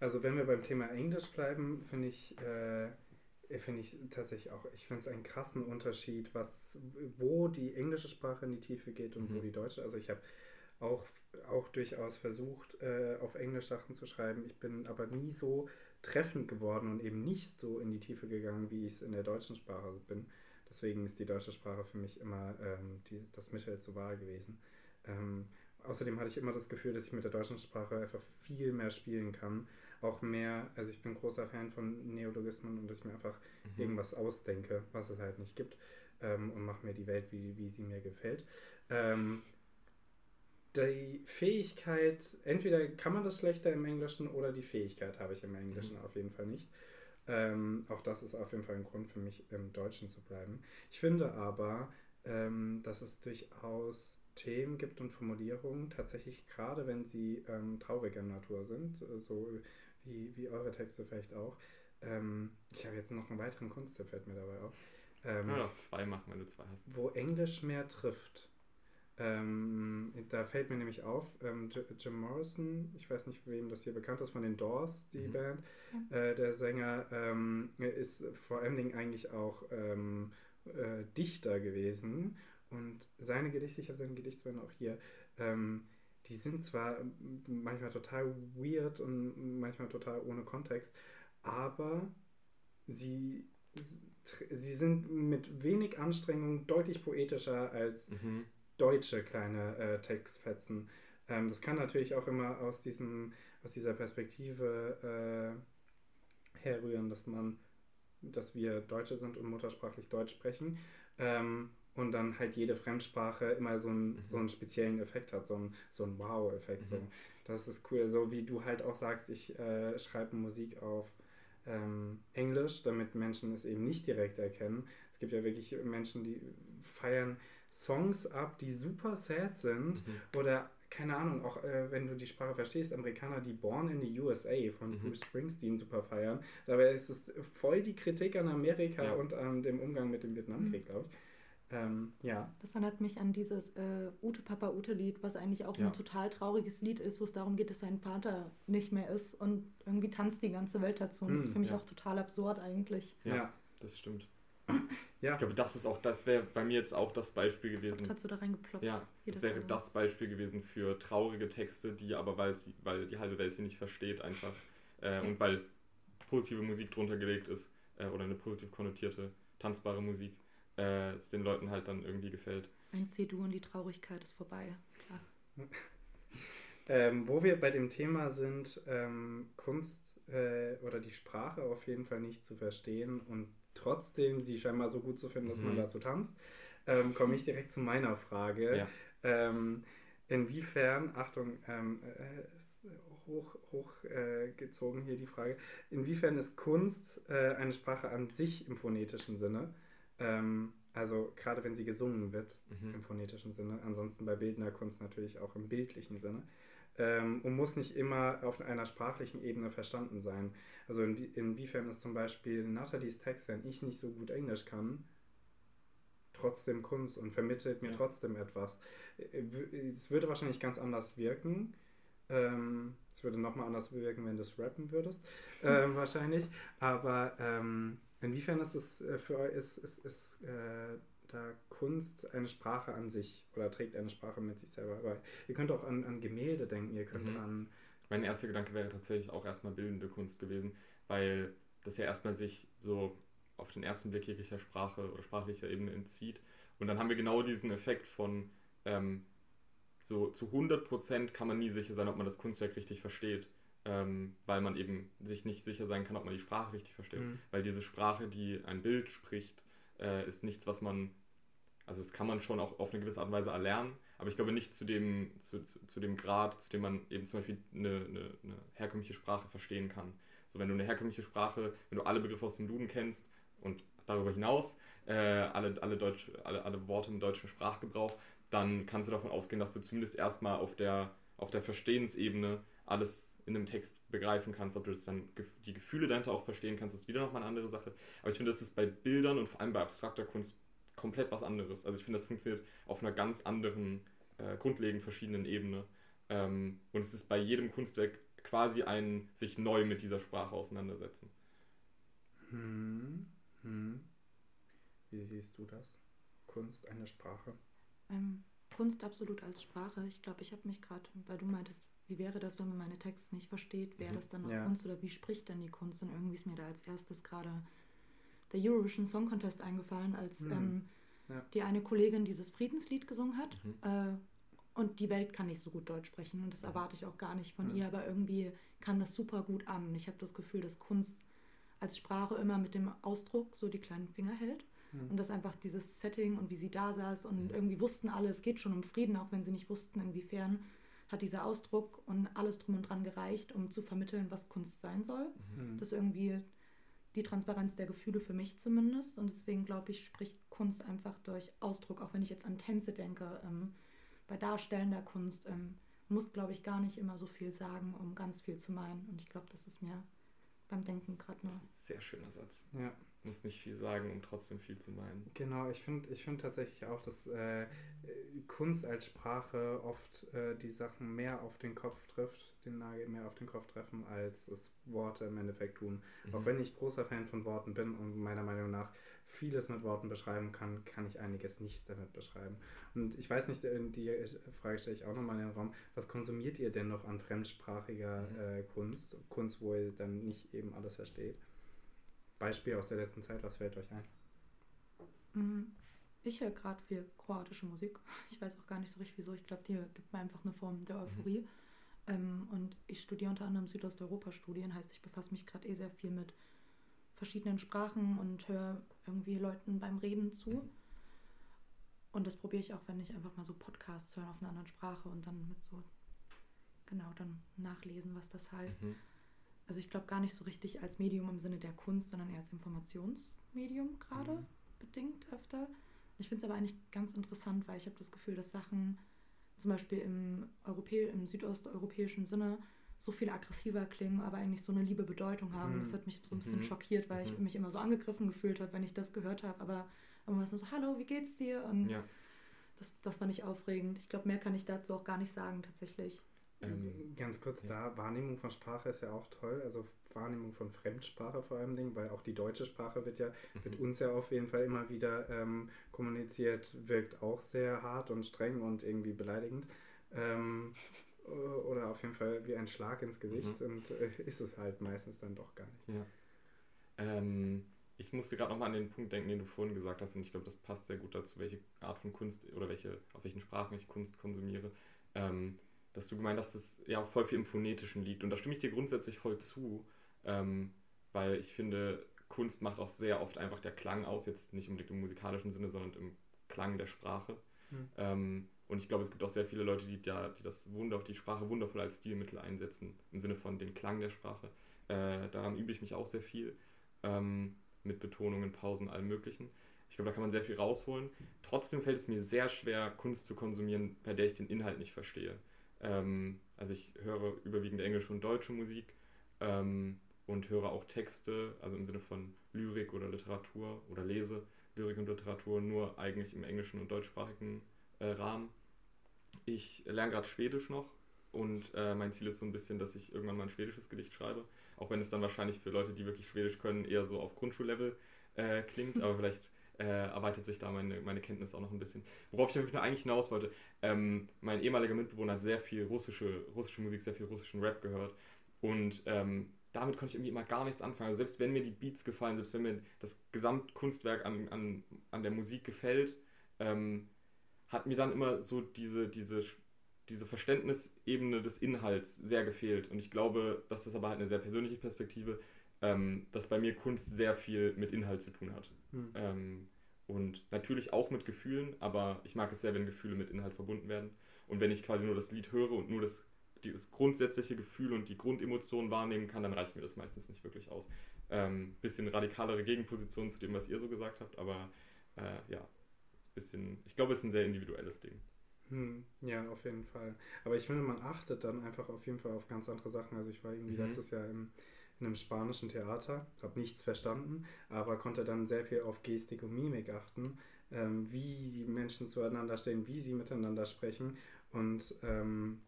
B: also wenn wir beim Thema Englisch bleiben, finde ich, äh, finde ich tatsächlich auch, ich finde es einen krassen Unterschied, was, wo die englische Sprache in die Tiefe geht und mhm. wo die deutsche. Also ich habe auch, auch durchaus versucht, äh, auf Englisch Sachen zu schreiben. Ich bin aber nie so treffend geworden und eben nicht so in die Tiefe gegangen, wie ich es in der deutschen Sprache bin. Deswegen ist die deutsche Sprache für mich immer ähm, die, das Mittel zur Wahl gewesen. Ähm, außerdem hatte ich immer das Gefühl, dass ich mit der deutschen Sprache einfach viel mehr spielen kann. Auch mehr, also ich bin großer Fan von Neologismen und dass ich mir einfach mhm. irgendwas ausdenke, was es halt nicht gibt ähm, und mache mir die Welt, wie, wie sie mir gefällt. Ähm, die Fähigkeit, entweder kann man das schlechter im Englischen oder die Fähigkeit habe ich im Englischen mhm. auf jeden Fall nicht. Ähm, auch das ist auf jeden Fall ein Grund für mich, im Deutschen zu bleiben. Ich finde aber, ähm, dass es durchaus Themen gibt und Formulierungen, tatsächlich gerade wenn sie ähm, trauriger Natur sind, so wie, wie eure Texte vielleicht auch. Ähm, ich habe jetzt noch einen weiteren Kunsttipp, fällt mir dabei auf.
A: Ähm, ja, noch zwei machen, wenn du zwei hast.
B: Wo Englisch mehr trifft. Ähm, da fällt mir nämlich auf, ähm, Jim Morrison, ich weiß nicht, wem das hier bekannt ist, von den Doors, die mhm. Band, äh, der Sänger, ähm, ist vor allen Dingen eigentlich auch ähm, äh, Dichter gewesen und seine Gedichte, ich habe seine Gedichtsbände auch hier, ähm, die sind zwar manchmal total weird und manchmal total ohne Kontext, aber sie, sie sind mit wenig Anstrengung deutlich poetischer als mhm deutsche kleine äh, Textfetzen. Ähm, das kann natürlich auch immer aus, diesem, aus dieser Perspektive äh, herrühren, dass man, dass wir Deutsche sind und muttersprachlich Deutsch sprechen. Ähm, und dann halt jede Fremdsprache immer so, ein, mhm. so einen speziellen Effekt hat, so ein, so ein Wow-Effekt. Mhm. So. Das ist cool. So wie du halt auch sagst, ich äh, schreibe Musik auf ähm, Englisch, damit Menschen es eben nicht direkt erkennen. Es gibt ja wirklich Menschen, die feiern Songs ab, die super sad sind mhm. oder keine Ahnung, auch äh, wenn du die Sprache verstehst, Amerikaner, die Born in the USA von mhm. Bruce Springsteen super feiern. Dabei ist es voll die Kritik an Amerika ja. und an dem Umgang mit dem Vietnamkrieg, mhm. glaube ich. Ähm, ja.
C: Das erinnert mich an dieses äh, Ute Papa Ute Lied, was eigentlich auch ja. ein total trauriges Lied ist, wo es darum geht, dass sein Vater nicht mehr ist und irgendwie tanzt die ganze Welt dazu. Und das ist mhm, für mich ja. auch total absurd eigentlich.
A: Ja, ja. das stimmt. Ja. Ich glaube, das ist auch, das wäre bei mir jetzt auch das Beispiel gewesen. Das
C: hat so da reingeploppt.
A: Ja, das wäre Album. das Beispiel gewesen für traurige Texte, die aber, weil, sie, weil die halbe Welt sie nicht versteht, einfach äh, und weil positive Musik drunter gelegt ist äh, oder eine positiv konnotierte, tanzbare Musik, äh, es den Leuten halt dann irgendwie gefällt.
C: Ein C-Dur und die Traurigkeit ist vorbei. Klar.
B: Ähm, wo wir bei dem Thema sind, ähm, Kunst äh, oder die Sprache auf jeden Fall nicht zu verstehen und trotzdem sie scheinbar so gut zu finden, dass mhm. man dazu tanzt, ähm, komme ich direkt zu meiner Frage. Ja. Ähm, inwiefern, Achtung, ähm, äh, ist hoch, hoch äh, gezogen hier die Frage, inwiefern ist Kunst äh, eine Sprache an sich im phonetischen Sinne? Ähm, also gerade wenn sie gesungen wird mhm. im phonetischen Sinne, ansonsten bei bildender Kunst natürlich auch im bildlichen Sinne ähm, und muss nicht immer auf einer sprachlichen Ebene verstanden sein. Also in, inwiefern ist zum Beispiel Nathalies Text, wenn ich nicht so gut Englisch kann, trotzdem Kunst und vermittelt mir ja. trotzdem etwas. Äh, es würde wahrscheinlich ganz anders wirken. Ähm, es würde nochmal anders wirken, wenn du es rappen würdest, ähm, wahrscheinlich. Aber ähm, inwiefern ist es äh, für euch, ist, ist, ist äh, da Kunst eine Sprache an sich oder trägt eine Sprache mit sich selber bei. Ihr könnt auch an, an Gemälde denken, ihr könnt mhm. an.
A: Mein erster Gedanke wäre tatsächlich auch erstmal bildende Kunst gewesen, weil das ja erstmal sich so auf den ersten Blick jeglicher Sprache oder sprachlicher Ebene entzieht. Und dann haben wir genau diesen Effekt von ähm, so zu 100% kann man nie sicher sein, ob man das Kunstwerk richtig versteht. Ähm, weil man eben sich nicht sicher sein kann, ob man die Sprache richtig versteht. Mhm. Weil diese Sprache, die ein Bild spricht, äh, ist nichts, was man, also das kann man schon auch auf eine gewisse Art und Weise erlernen, aber ich glaube nicht zu dem, zu, zu, zu dem Grad, zu dem man eben zum Beispiel eine, eine, eine, herkömmliche Sprache verstehen kann. So, wenn du eine herkömmliche Sprache, wenn du alle Begriffe aus dem Duden kennst und darüber hinaus äh, alle, alle, Deutsch, alle, alle Worte im deutschen Sprachgebrauch, dann kannst du davon ausgehen, dass du zumindest erstmal auf der, auf der Verstehensebene alles in einem Text begreifen kannst, ob du das dann die Gefühle dahinter auch verstehen kannst, ist wieder nochmal eine andere Sache. Aber ich finde, das ist bei Bildern und vor allem bei abstrakter Kunst komplett was anderes. Also ich finde, das funktioniert auf einer ganz anderen, äh, grundlegend verschiedenen Ebene. Ähm, und es ist bei jedem Kunstwerk quasi ein sich neu mit dieser Sprache auseinandersetzen.
B: Hm. Hm. Wie siehst du das? Kunst, eine Sprache?
C: Ähm, Kunst absolut als Sprache. Ich glaube, ich habe mich gerade, weil du meintest, wie wäre das, wenn man meine Texte nicht versteht? Wäre mhm. das dann noch ja. Kunst oder wie spricht denn die Kunst? Und irgendwie ist mir da als erstes gerade der Eurovision Song Contest eingefallen, als mhm. ähm, ja. die eine Kollegin dieses Friedenslied gesungen hat. Mhm. Äh, und die Welt kann nicht so gut Deutsch sprechen und das erwarte ich auch gar nicht von mhm. ihr, aber irgendwie kam das super gut an. Ich habe das Gefühl, dass Kunst als Sprache immer mit dem Ausdruck so die kleinen Finger hält. Mhm. Und dass einfach dieses Setting und wie sie da saß und mhm. irgendwie wussten alle, es geht schon um Frieden, auch wenn sie nicht wussten, inwiefern, hat dieser Ausdruck und alles drum und dran gereicht, um zu vermitteln, was Kunst sein soll. Mhm. Das ist irgendwie die Transparenz der Gefühle für mich zumindest. Und deswegen glaube ich, spricht Kunst einfach durch Ausdruck, auch wenn ich jetzt an Tänze denke. Ähm, bei darstellender Kunst ähm, muss, glaube ich, gar nicht immer so viel sagen, um ganz viel zu meinen. Und ich glaube, das ist mir beim Denken gerade nur.
A: Sehr schöner Satz. Ja. Muss nicht viel sagen, um trotzdem viel zu meinen.
B: Genau, ich finde ich find tatsächlich auch, dass äh, Kunst als Sprache oft äh, die Sachen mehr auf den Kopf trifft, den Nagel mehr auf den Kopf treffen, als es Worte im Endeffekt tun. Mhm. Auch wenn ich großer Fan von Worten bin und meiner Meinung nach vieles mit Worten beschreiben kann, kann ich einiges nicht damit beschreiben. Und ich weiß nicht, äh, die Frage stelle ich auch nochmal in den Raum, was konsumiert ihr denn noch an fremdsprachiger mhm. äh, Kunst? Kunst, wo ihr dann nicht eben alles versteht? Beispiel aus der letzten Zeit, was fällt euch ein?
C: Mm, ich höre gerade viel kroatische Musik. Ich weiß auch gar nicht so richtig wieso. Ich glaube, die gibt mir einfach eine Form der Euphorie. Mhm. Ähm, und ich studiere unter anderem Südosteuropa-Studien, heißt, ich befasse mich gerade eh sehr viel mit verschiedenen Sprachen und höre irgendwie Leuten beim Reden zu. Mhm. Und das probiere ich auch, wenn ich einfach mal so Podcasts höre auf einer anderen Sprache und dann mit so, genau, dann nachlesen, was das heißt. Mhm. Also ich glaube gar nicht so richtig als Medium im Sinne der Kunst, sondern eher als Informationsmedium gerade mhm. bedingt öfter. Ich finde es aber eigentlich ganz interessant, weil ich habe das Gefühl, dass Sachen zum Beispiel im, Europä im südosteuropäischen Sinne so viel aggressiver klingen, aber eigentlich so eine liebe Bedeutung haben. Mhm. Das hat mich so ein bisschen mhm. schockiert, weil ich mhm. mich immer so angegriffen gefühlt habe, wenn ich das gehört habe. Aber immer war es nur so, hallo, wie geht's dir? Und ja. das, das fand ich aufregend. Ich glaube, mehr kann ich dazu auch gar nicht sagen tatsächlich.
B: Ähm, Ganz kurz ja. da, Wahrnehmung von Sprache ist ja auch toll. Also Wahrnehmung von Fremdsprache vor allem weil auch die deutsche Sprache wird ja mhm. mit uns ja auf jeden Fall immer wieder ähm, kommuniziert, wirkt auch sehr hart und streng und irgendwie beleidigend. Ähm, oder auf jeden Fall wie ein Schlag ins Gesicht mhm. und äh, ist es halt meistens dann doch gar nicht.
A: Ja. Ähm, ich musste gerade nochmal an den Punkt denken, den du vorhin gesagt hast, und ich glaube, das passt sehr gut dazu, welche Art von Kunst oder welche, auf welchen Sprachen ich Kunst konsumiere. Ähm, dass du gemeint hast, dass es ja auch voll viel im Phonetischen liegt. Und da stimme ich dir grundsätzlich voll zu, ähm, weil ich finde, Kunst macht auch sehr oft einfach der Klang aus, jetzt nicht unbedingt im musikalischen Sinne, sondern im Klang der Sprache. Mhm. Ähm, und ich glaube, es gibt auch sehr viele Leute, die, da, die das Wunder, die Sprache wundervoll als Stilmittel einsetzen, im Sinne von den Klang der Sprache. Äh, daran übe ich mich auch sehr viel, ähm, mit Betonungen, Pausen, allem Möglichen. Ich glaube, da kann man sehr viel rausholen. Trotzdem fällt es mir sehr schwer, Kunst zu konsumieren, bei der ich den Inhalt nicht verstehe. Ähm, also ich höre überwiegend englische und deutsche Musik ähm, und höre auch Texte, also im Sinne von Lyrik oder Literatur oder lese Lyrik und Literatur nur eigentlich im englischen und deutschsprachigen äh, Rahmen. Ich lerne gerade Schwedisch noch und äh, mein Ziel ist so ein bisschen, dass ich irgendwann mal ein schwedisches Gedicht schreibe, auch wenn es dann wahrscheinlich für Leute, die wirklich Schwedisch können, eher so auf Grundschullevel äh, klingt, aber vielleicht äh, erweitert sich da meine, meine Kenntnis auch noch ein bisschen. Worauf ich eigentlich hinaus wollte, ähm, mein ehemaliger Mitbewohner hat sehr viel russische, russische Musik, sehr viel russischen Rap gehört und ähm, damit konnte ich irgendwie immer gar nichts anfangen. Also selbst wenn mir die Beats gefallen, selbst wenn mir das Gesamtkunstwerk an, an, an der Musik gefällt, ähm, hat mir dann immer so diese, diese, diese Verständnisebene des Inhalts sehr gefehlt. Und ich glaube, das ist aber halt eine sehr persönliche Perspektive, ähm, dass bei mir Kunst sehr viel mit Inhalt zu tun hat. Mhm. Ähm, und natürlich auch mit Gefühlen, aber ich mag es sehr, wenn Gefühle mit Inhalt verbunden werden. Und wenn ich quasi nur das Lied höre und nur das, das grundsätzliche Gefühl und die Grundemotionen wahrnehmen kann, dann reicht mir das meistens nicht wirklich aus. Ähm, bisschen radikalere Gegenposition zu dem, was ihr so gesagt habt, aber äh, ja, bisschen, ich glaube, es ist ein sehr individuelles Ding.
B: Hm, ja, auf jeden Fall. Aber ich finde, man achtet dann einfach auf jeden Fall auf ganz andere Sachen. Also ich war irgendwie mhm. letztes Jahr im, in einem spanischen Theater, habe nichts verstanden, aber konnte dann sehr viel auf Gestik und Mimik achten, ähm, wie die Menschen zueinander stehen, wie sie miteinander sprechen. Und ähm,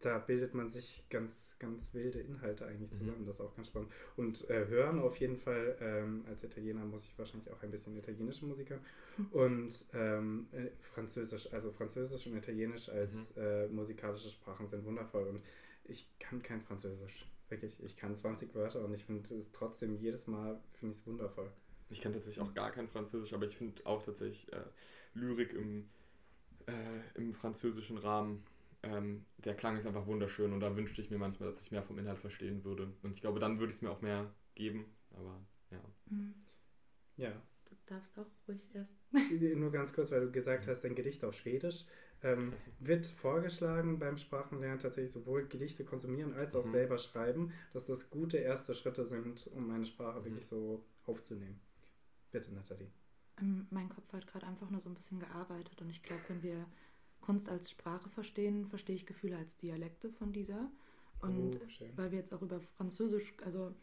B: da bildet man sich ganz, ganz wilde Inhalte eigentlich mhm. zusammen. Mhm. Das ist auch ganz spannend. Und äh, hören auf jeden Fall, ähm, als Italiener muss ich wahrscheinlich auch ein bisschen italienische Musiker. Und ähm, äh, Französisch, also Französisch und Italienisch als mhm. äh, musikalische Sprachen sind wundervoll. Und ich kann kein Französisch. Wirklich, ich kann 20 Wörter und ich finde es trotzdem jedes Mal, finde ich es wundervoll.
A: Ich kann tatsächlich auch gar kein Französisch, aber ich finde auch tatsächlich äh, Lyrik im, äh, im französischen Rahmen ähm, der Klang ist einfach wunderschön und da wünschte ich mir manchmal, dass ich mehr vom Inhalt verstehen würde. Und ich glaube, dann würde ich es mir auch mehr geben. Aber ja. Mhm.
B: Ja.
C: Du darfst auch ruhig erst.
B: Nur ganz kurz, weil du gesagt hast, ein Gedicht auf Schwedisch. Ähm, wird vorgeschlagen beim Sprachenlernen tatsächlich sowohl Gedichte konsumieren als auch mhm. selber schreiben, dass das gute erste Schritte sind, um eine Sprache mhm. wirklich so aufzunehmen. Bitte, Nathalie.
C: Ähm, mein Kopf hat gerade einfach nur so ein bisschen gearbeitet und ich glaube, wenn wir Kunst als Sprache verstehen, verstehe ich Gefühle als Dialekte von dieser. Und oh, weil wir jetzt auch über Französisch, also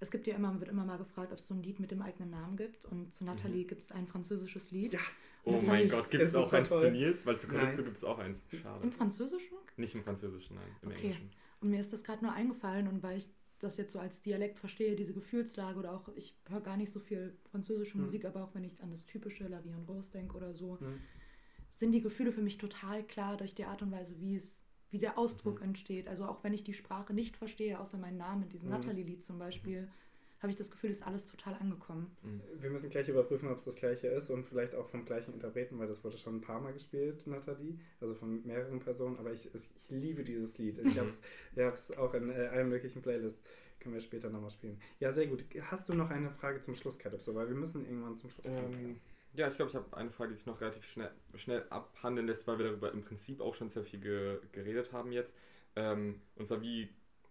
C: es gibt ja immer, wird immer mal gefragt, ob es so ein Lied mit dem eigenen Namen gibt. Und zu Nathalie mhm. gibt es ein französisches Lied. Ja.
A: Oh mein Gott, gibt es auch eins zu Nils? Weil zu Calypso gibt es auch eins.
C: Schade. Im Französischen?
A: Nicht im Französischen, nein, im
C: okay.
A: Englischen.
C: Und mir ist das gerade nur eingefallen und weil ich das jetzt so als Dialekt verstehe, diese Gefühlslage oder auch, ich höre gar nicht so viel französische mhm. Musik, aber auch wenn ich an das typische La Vie en Rose denke oder so, mhm sind die Gefühle für mich total klar durch die Art und Weise, wie es, wie der Ausdruck mhm. entsteht. Also auch wenn ich die Sprache nicht verstehe, außer meinen Namen, in diesem mhm. Natalie-Lied zum Beispiel, habe ich das Gefühl, ist alles total angekommen.
B: Mhm. Wir müssen gleich überprüfen, ob es das gleiche ist und vielleicht auch vom gleichen Interpreten, weil das wurde schon ein paar Mal gespielt, Nathalie, also von mehreren Personen, aber ich, ich liebe dieses Lied. Ich habe es auch in äh, allen möglichen Playlists. Können wir später nochmal spielen. Ja, sehr gut. Hast du noch eine Frage zum Schluss, Calypso? Weil wir müssen irgendwann zum Schluss kommen. Ähm,
A: ja, ich glaube, ich habe eine Frage, die sich noch relativ schnell, schnell abhandeln lässt, weil wir darüber im Prinzip auch schon sehr viel ge geredet haben jetzt. Ähm, und zwar wie,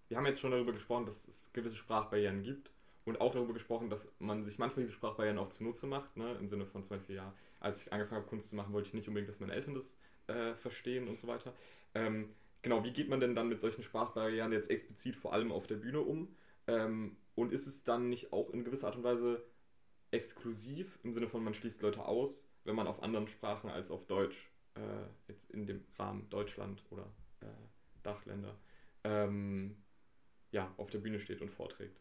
A: wir haben jetzt schon darüber gesprochen, dass es gewisse Sprachbarrieren gibt und auch darüber gesprochen, dass man sich manchmal diese Sprachbarrieren auch zunutze macht, ne? im Sinne von zum Beispiel, ja, als ich angefangen habe, Kunst zu machen, wollte ich nicht unbedingt, dass meine Eltern das äh, verstehen und so weiter. Ähm, genau, wie geht man denn dann mit solchen Sprachbarrieren jetzt explizit vor allem auf der Bühne um? Ähm, und ist es dann nicht auch in gewisser Art und Weise exklusiv im Sinne von, man schließt Leute aus, wenn man auf anderen Sprachen als auf Deutsch, äh, jetzt in dem Rahmen Deutschland oder äh, Dachländer, ähm, ja, auf der Bühne steht und vorträgt.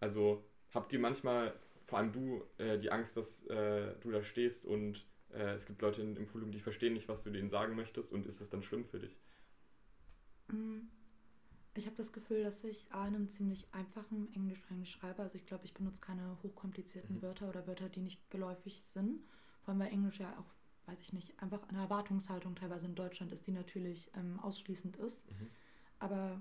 A: Also habt ihr manchmal, vor allem du, äh, die Angst, dass äh, du da stehst und äh, es gibt Leute im Publikum, die verstehen nicht, was du denen sagen möchtest und ist es dann schlimm für dich?
C: Mhm. Ich habe das Gefühl, dass ich A in einem ziemlich einfachen Englisch eigentlich schreibe. Also ich glaube, ich benutze keine hochkomplizierten mhm. Wörter oder Wörter, die nicht geläufig sind. Vor allem weil Englisch ja auch, weiß ich nicht, einfach eine Erwartungshaltung teilweise in Deutschland ist, die natürlich ähm, ausschließend ist. Mhm. Aber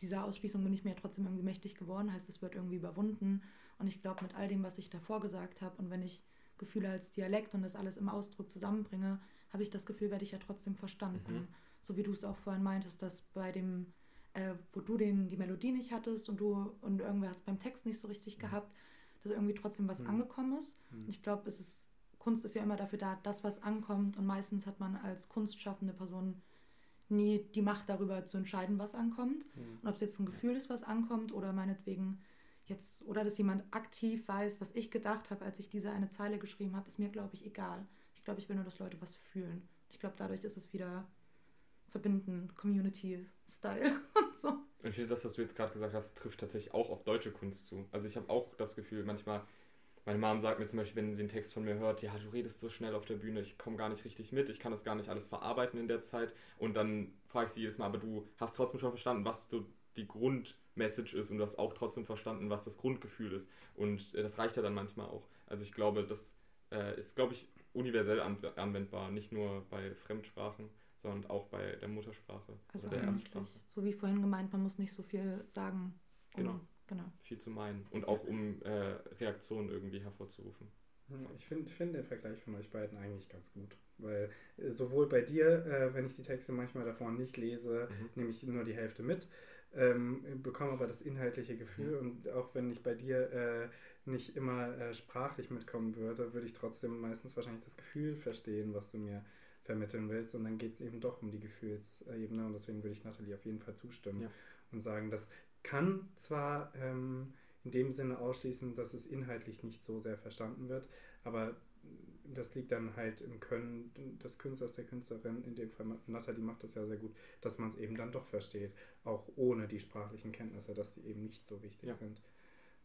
C: dieser Ausschließung bin ich mir ja trotzdem irgendwie mächtig geworden, heißt, es wird irgendwie überwunden. Und ich glaube, mit all dem, was ich davor gesagt habe und wenn ich Gefühle als Dialekt und das alles im Ausdruck zusammenbringe, habe ich das Gefühl, werde ich ja trotzdem verstanden. Mhm. So wie du es auch vorhin meintest, dass bei dem äh, wo du den, die Melodie nicht hattest und du und irgendwer hat es beim Text nicht so richtig mhm. gehabt, dass irgendwie trotzdem was mhm. angekommen ist. Mhm. Ich glaube, es ist, Kunst ist ja immer dafür da, dass was ankommt und meistens hat man als kunstschaffende Person nie die Macht darüber zu entscheiden, was ankommt. Mhm. Und ob es jetzt ein Gefühl ist, was ankommt oder meinetwegen jetzt, oder dass jemand aktiv weiß, was ich gedacht habe, als ich diese eine Zeile geschrieben habe, ist mir, glaube ich, egal. Ich glaube, ich will nur, dass Leute was fühlen. Ich glaube, dadurch ist es wieder verbinden, Community-Style und so.
A: Ich finde, das, was du jetzt gerade gesagt hast, trifft tatsächlich auch auf deutsche Kunst zu. Also ich habe auch das Gefühl, manchmal, meine Mom sagt mir zum Beispiel, wenn sie einen Text von mir hört, ja, du redest so schnell auf der Bühne, ich komme gar nicht richtig mit, ich kann das gar nicht alles verarbeiten in der Zeit. Und dann frage ich sie jedes Mal, aber du hast trotzdem schon verstanden, was so die Grundmessage ist und du hast auch trotzdem verstanden, was das Grundgefühl ist. Und äh, das reicht ja dann manchmal auch. Also ich glaube, das äh, ist, glaube ich, universell anwendbar, nicht nur bei Fremdsprachen sondern auch bei der Muttersprache
C: also oder der Erstsprache. So wie vorhin gemeint, man muss nicht so viel sagen.
A: Um, genau. genau. Viel zu meinen und auch um äh, Reaktionen irgendwie hervorzurufen.
B: Ich finde find den Vergleich von euch beiden eigentlich ganz gut, weil äh, sowohl bei dir, äh, wenn ich die Texte manchmal davor nicht lese, mhm. nehme ich nur die Hälfte mit, ähm, bekomme aber das inhaltliche Gefühl mhm. und auch wenn ich bei dir äh, nicht immer äh, sprachlich mitkommen würde, würde ich trotzdem meistens wahrscheinlich das Gefühl verstehen, was du mir vermitteln willst. Und dann geht es eben doch um die Gefühlsebene. Und deswegen würde ich Nathalie auf jeden Fall zustimmen ja. und sagen, das kann zwar ähm, in dem Sinne ausschließen, dass es inhaltlich nicht so sehr verstanden wird, aber das liegt dann halt im Können des Künstlers, der Künstlerin, in dem Fall Nathalie macht das ja sehr gut, dass man es eben dann doch versteht, auch ohne die sprachlichen Kenntnisse, dass die eben nicht so wichtig ja. sind.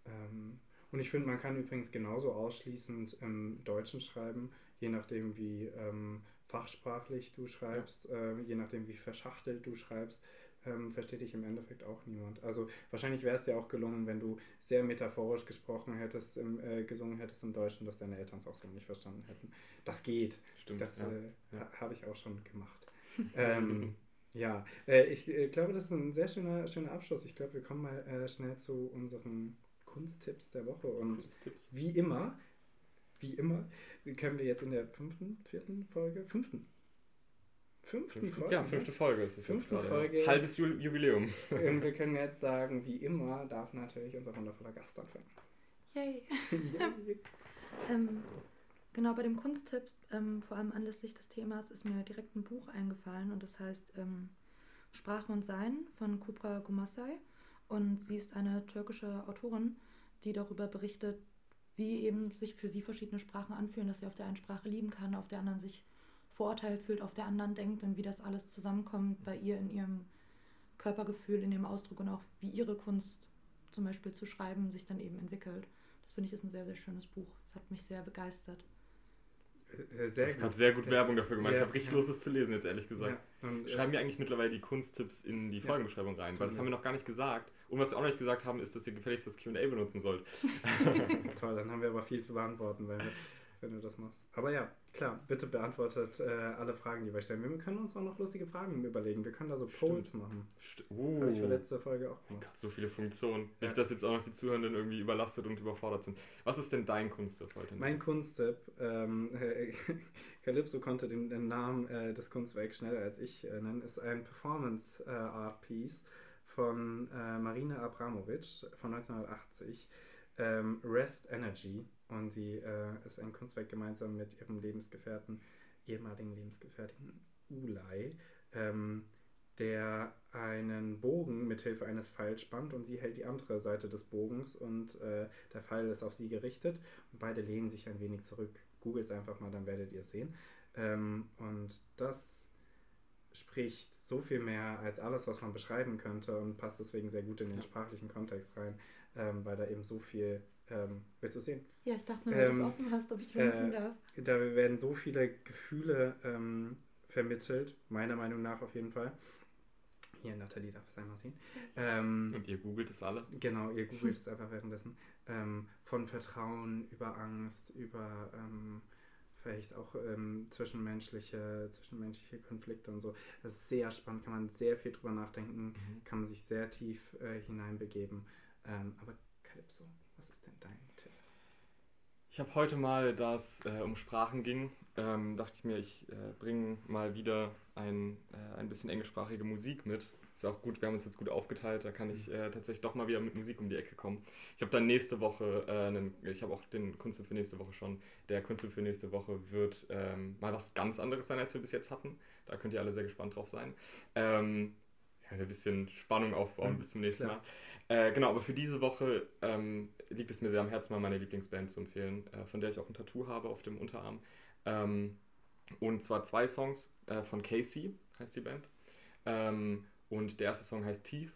B: Ähm, und ich finde, man kann übrigens genauso ausschließend im Deutschen schreiben, je nachdem, wie ähm, fachsprachlich du schreibst, ja. äh, je nachdem, wie verschachtelt du schreibst, ähm, versteht dich im Endeffekt auch niemand. Also wahrscheinlich wäre es dir auch gelungen, wenn du sehr metaphorisch gesprochen hättest, im, äh, gesungen hättest im Deutschen, dass deine Eltern es auch so nicht verstanden hätten. Das geht. Stimmt. Das ja. äh, ja. habe ich auch schon gemacht. ähm, ja, äh, ich äh, glaube, das ist ein sehr schöner, schöner Abschluss. Ich glaube, wir kommen mal äh, schnell zu unseren Kunsttipps der Woche. Und wie immer, wie immer, können wir jetzt in der fünften, vierten Folge, fünften,
A: fünften Folge. Ja, fünfte Folge ist es fünfte jetzt Folge. Halbes Jubiläum.
B: Und wir können jetzt sagen, wie immer darf natürlich unser wundervoller Gast anfangen. Yay.
C: Yay. ähm, genau, bei dem Kunsttipp, ähm, vor allem anlässlich des Themas, ist mir direkt ein Buch eingefallen und das heißt ähm, Sprache und Sein von Kubra Gumasai. Und sie ist eine türkische Autorin, die darüber berichtet, wie eben sich für sie verschiedene Sprachen anfühlen, dass sie auf der einen Sprache lieben kann, auf der anderen sich verurteilt fühlt, auf der anderen denkt und wie das alles zusammenkommt bei ihr in ihrem Körpergefühl, in ihrem Ausdruck und auch wie ihre Kunst zum Beispiel zu schreiben sich dann eben entwickelt. Das finde ich ist ein sehr, sehr schönes Buch. Das hat mich sehr begeistert.
A: Äh, sehr du hast gerade sehr gut Werbung dafür gemacht. Ja, ich habe richtig ja. Lust, es zu lesen, jetzt ehrlich gesagt. Ja, und, Schreiben wir eigentlich mittlerweile die Kunsttipps in die Folgenbeschreibung rein, weil das haben wir noch gar nicht gesagt. Und was wir auch noch nicht gesagt haben, ist, dass ihr gefälligst das QA benutzen sollt.
B: Toll, dann haben wir aber viel zu beantworten, weil wir wenn du das machst. Aber ja, klar, bitte beantwortet äh, alle Fragen, die wir stellen. Wir können uns auch noch lustige Fragen überlegen. Wir können da so Polls Stimmt. machen. St uh. Habe ich für letzte Folge auch
A: gemacht. Gott, so viele Funktionen. Ja. Nicht, dass jetzt auch noch die Zuhörenden irgendwie überlastet und überfordert sind. Was ist denn dein Kunsttipp heute?
B: Mein Kunsttipp, ähm, Calypso konnte den, den Namen äh, des Kunstwerks schneller als ich äh, nennen, ist ein Performance äh, Art Piece von äh, Marina Abramovic von 1980. Ähm, Rest Energy und sie äh, ist ein Kunstwerk gemeinsam mit ihrem Lebensgefährten, ehemaligen Lebensgefährten Ulay, ähm, der einen Bogen mit Hilfe eines Pfeils spannt und sie hält die andere Seite des Bogens und äh, der Pfeil ist auf sie gerichtet und beide lehnen sich ein wenig zurück. Googelt es einfach mal, dann werdet ihr es sehen. Ähm, und das spricht so viel mehr als alles, was man beschreiben könnte und passt deswegen sehr gut in den sprachlichen Kontext rein, ähm, weil da eben so viel ähm, willst du sehen?
C: Ja, ich dachte nur, wenn ähm, du es offen hast, ob ich glänzen äh, darf.
B: Da werden so viele Gefühle ähm, vermittelt, meiner Meinung nach auf jeden Fall. Hier, Nathalie darf es einmal sehen.
A: Ähm, Und ihr googelt es alle?
B: Genau, ihr googelt es einfach währenddessen. Ähm, von Vertrauen über Angst, über ähm, vielleicht auch ähm, zwischenmenschliche, zwischenmenschliche Konflikte und so. Das ist sehr spannend, kann man sehr viel drüber nachdenken, mhm. kann man sich sehr tief äh, hineinbegeben. Ähm, aber Calypso, was ist denn dein Tipp?
A: Ich habe heute mal, da es äh, um Sprachen ging, ähm, dachte ich mir, ich äh, bringe mal wieder ein, äh, ein bisschen englischsprachige Musik mit. Ist auch gut, wir haben uns jetzt gut aufgeteilt, da kann ich mhm. äh, tatsächlich doch mal wieder mit Musik um die Ecke kommen. Ich habe dann nächste Woche, äh, einen, ich habe auch den Kunsttipp für nächste Woche schon. Der Kunsttipp für nächste Woche wird ähm, mal was ganz anderes sein, als wir bis jetzt hatten. Da könnt ihr alle sehr gespannt drauf sein. Ähm, ja, ein bisschen Spannung aufbauen mhm, bis zum nächsten. Mal. Äh, genau, aber für diese Woche ähm, liegt es mir sehr am Herzen, mal meine Lieblingsband zu empfehlen, äh, von der ich auch ein Tattoo habe auf dem Unterarm. Ähm, und zwar zwei Songs äh, von Casey, heißt die Band. Ähm, und der erste Song heißt Teeth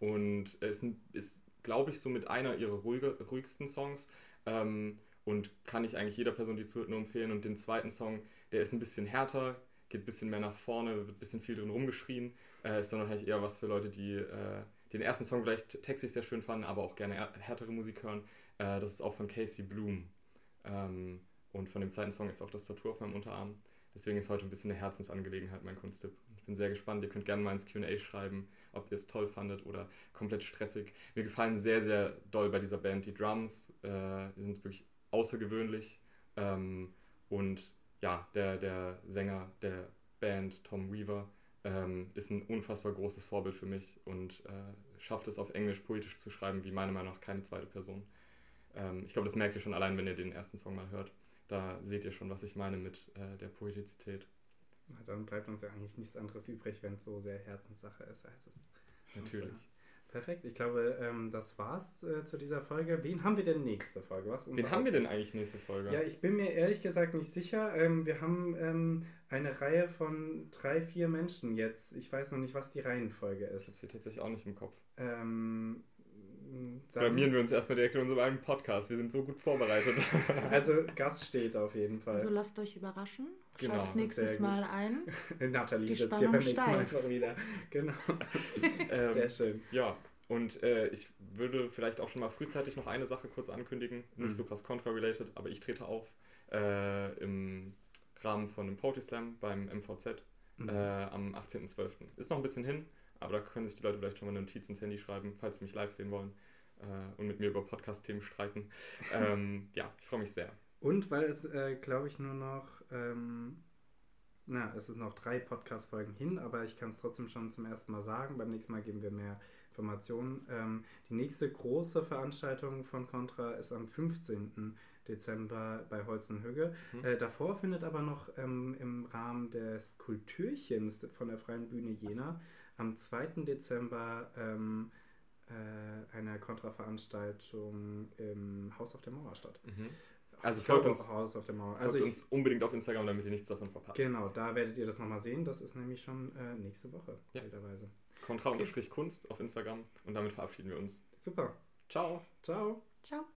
A: und ist, ist glaube ich, so mit einer ihrer ruhige, ruhigsten Songs. Ähm, und kann ich eigentlich jeder Person, die zuhört, nur empfehlen. Und den zweiten Song, der ist ein bisschen härter, geht ein bisschen mehr nach vorne, wird ein bisschen viel drin rumgeschrien. Äh, ist dann wahrscheinlich eher was für Leute, die äh, den ersten Song vielleicht textlich sehr schön fanden, aber auch gerne härtere Musik hören. Äh, das ist auch von Casey Bloom. Ähm, und von dem zweiten Song ist auch das Tattoo auf meinem Unterarm. Deswegen ist heute ein bisschen eine Herzensangelegenheit, mein Kunsttipp. Ich bin sehr gespannt. Ihr könnt gerne mal ins QA schreiben, ob ihr es toll fandet oder komplett stressig. Mir gefallen sehr, sehr doll bei dieser Band die Drums. Äh, die sind wirklich außergewöhnlich. Ähm, und ja, der, der Sänger der Band, Tom Weaver, ähm, ist ein unfassbar großes Vorbild für mich und äh, schafft es auf Englisch poetisch zu schreiben, wie meiner Meinung nach keine zweite Person. Ähm, ich glaube, das merkt ihr schon allein, wenn ihr den ersten Song mal hört. Da seht ihr schon, was ich meine mit äh, der Poetizität.
B: Na, dann bleibt uns ja eigentlich nichts anderes übrig, wenn es so sehr Herzenssache ist. Heißt es.
A: Natürlich.
B: Perfekt, ich glaube, ähm, das war's äh, zu dieser Folge. Wen haben wir denn nächste Folge? Was
A: Wen haben wir denn eigentlich nächste Folge?
B: Ja, ich bin mir ehrlich gesagt nicht sicher. Ähm, wir haben ähm, eine Reihe von drei, vier Menschen jetzt. Ich weiß noch nicht, was die Reihenfolge
A: das
B: ist.
A: steht tatsächlich auch nicht im Kopf.
B: Ähm,
A: Blamieren wir uns erstmal direkt in unserem eigenen Podcast. Wir sind so gut vorbereitet.
B: Also Gast steht auf jeden Fall.
C: Also lasst euch überraschen.
A: Genau,
C: Schaltet nächstes. Mal ein.
B: Nathalie sitzt hier beim nächsten Mal einfach wieder. Genau.
A: Ähm,
B: Sehr schön.
A: Ja, und äh, ich würde vielleicht auch schon mal frühzeitig noch eine Sache kurz ankündigen. Nicht
B: Mhm.
A: so krass contra-related, aber ich trete auf äh, im Rahmen von einem Poetry Slam beim MVZ
B: Mhm.
A: äh, am 18.12. Ist noch ein bisschen hin, aber da können sich die Leute vielleicht schon mal eine Notiz ins Handy schreiben, falls sie mich live sehen wollen äh, und mit mir über Podcast-Themen streiten. ähm, ja, ich freue mich sehr.
B: Und weil es, äh, glaube ich, nur noch, ähm, na, es ist noch drei Podcast-Folgen hin, aber ich kann es trotzdem schon zum ersten Mal sagen. Beim nächsten Mal geben wir mehr Informationen. Ähm, die nächste große Veranstaltung von Contra ist am 15. Dezember bei Holz und Hügge.
A: Mhm.
B: Äh, davor findet aber noch ähm, im Rahmen des Kulturchens von der Freien Bühne Jena am 2. Dezember ähm, äh, eine Kontra-Veranstaltung im Haus auf der Mauer statt.
A: Mhm. Also folgt uns,
B: Haus auf der Mauer.
A: folgt
B: Also ich,
A: uns unbedingt auf Instagram, damit ihr nichts davon verpasst.
B: genau, da werdet ihr das nochmal sehen. Das ist nämlich schon äh, nächste Woche,
A: Ja.
B: wilderweise.
A: Kontra-Kunst auf Instagram und damit verabschieden wir uns.
B: Super.
A: Ciao!
B: Ciao.
C: Ciao.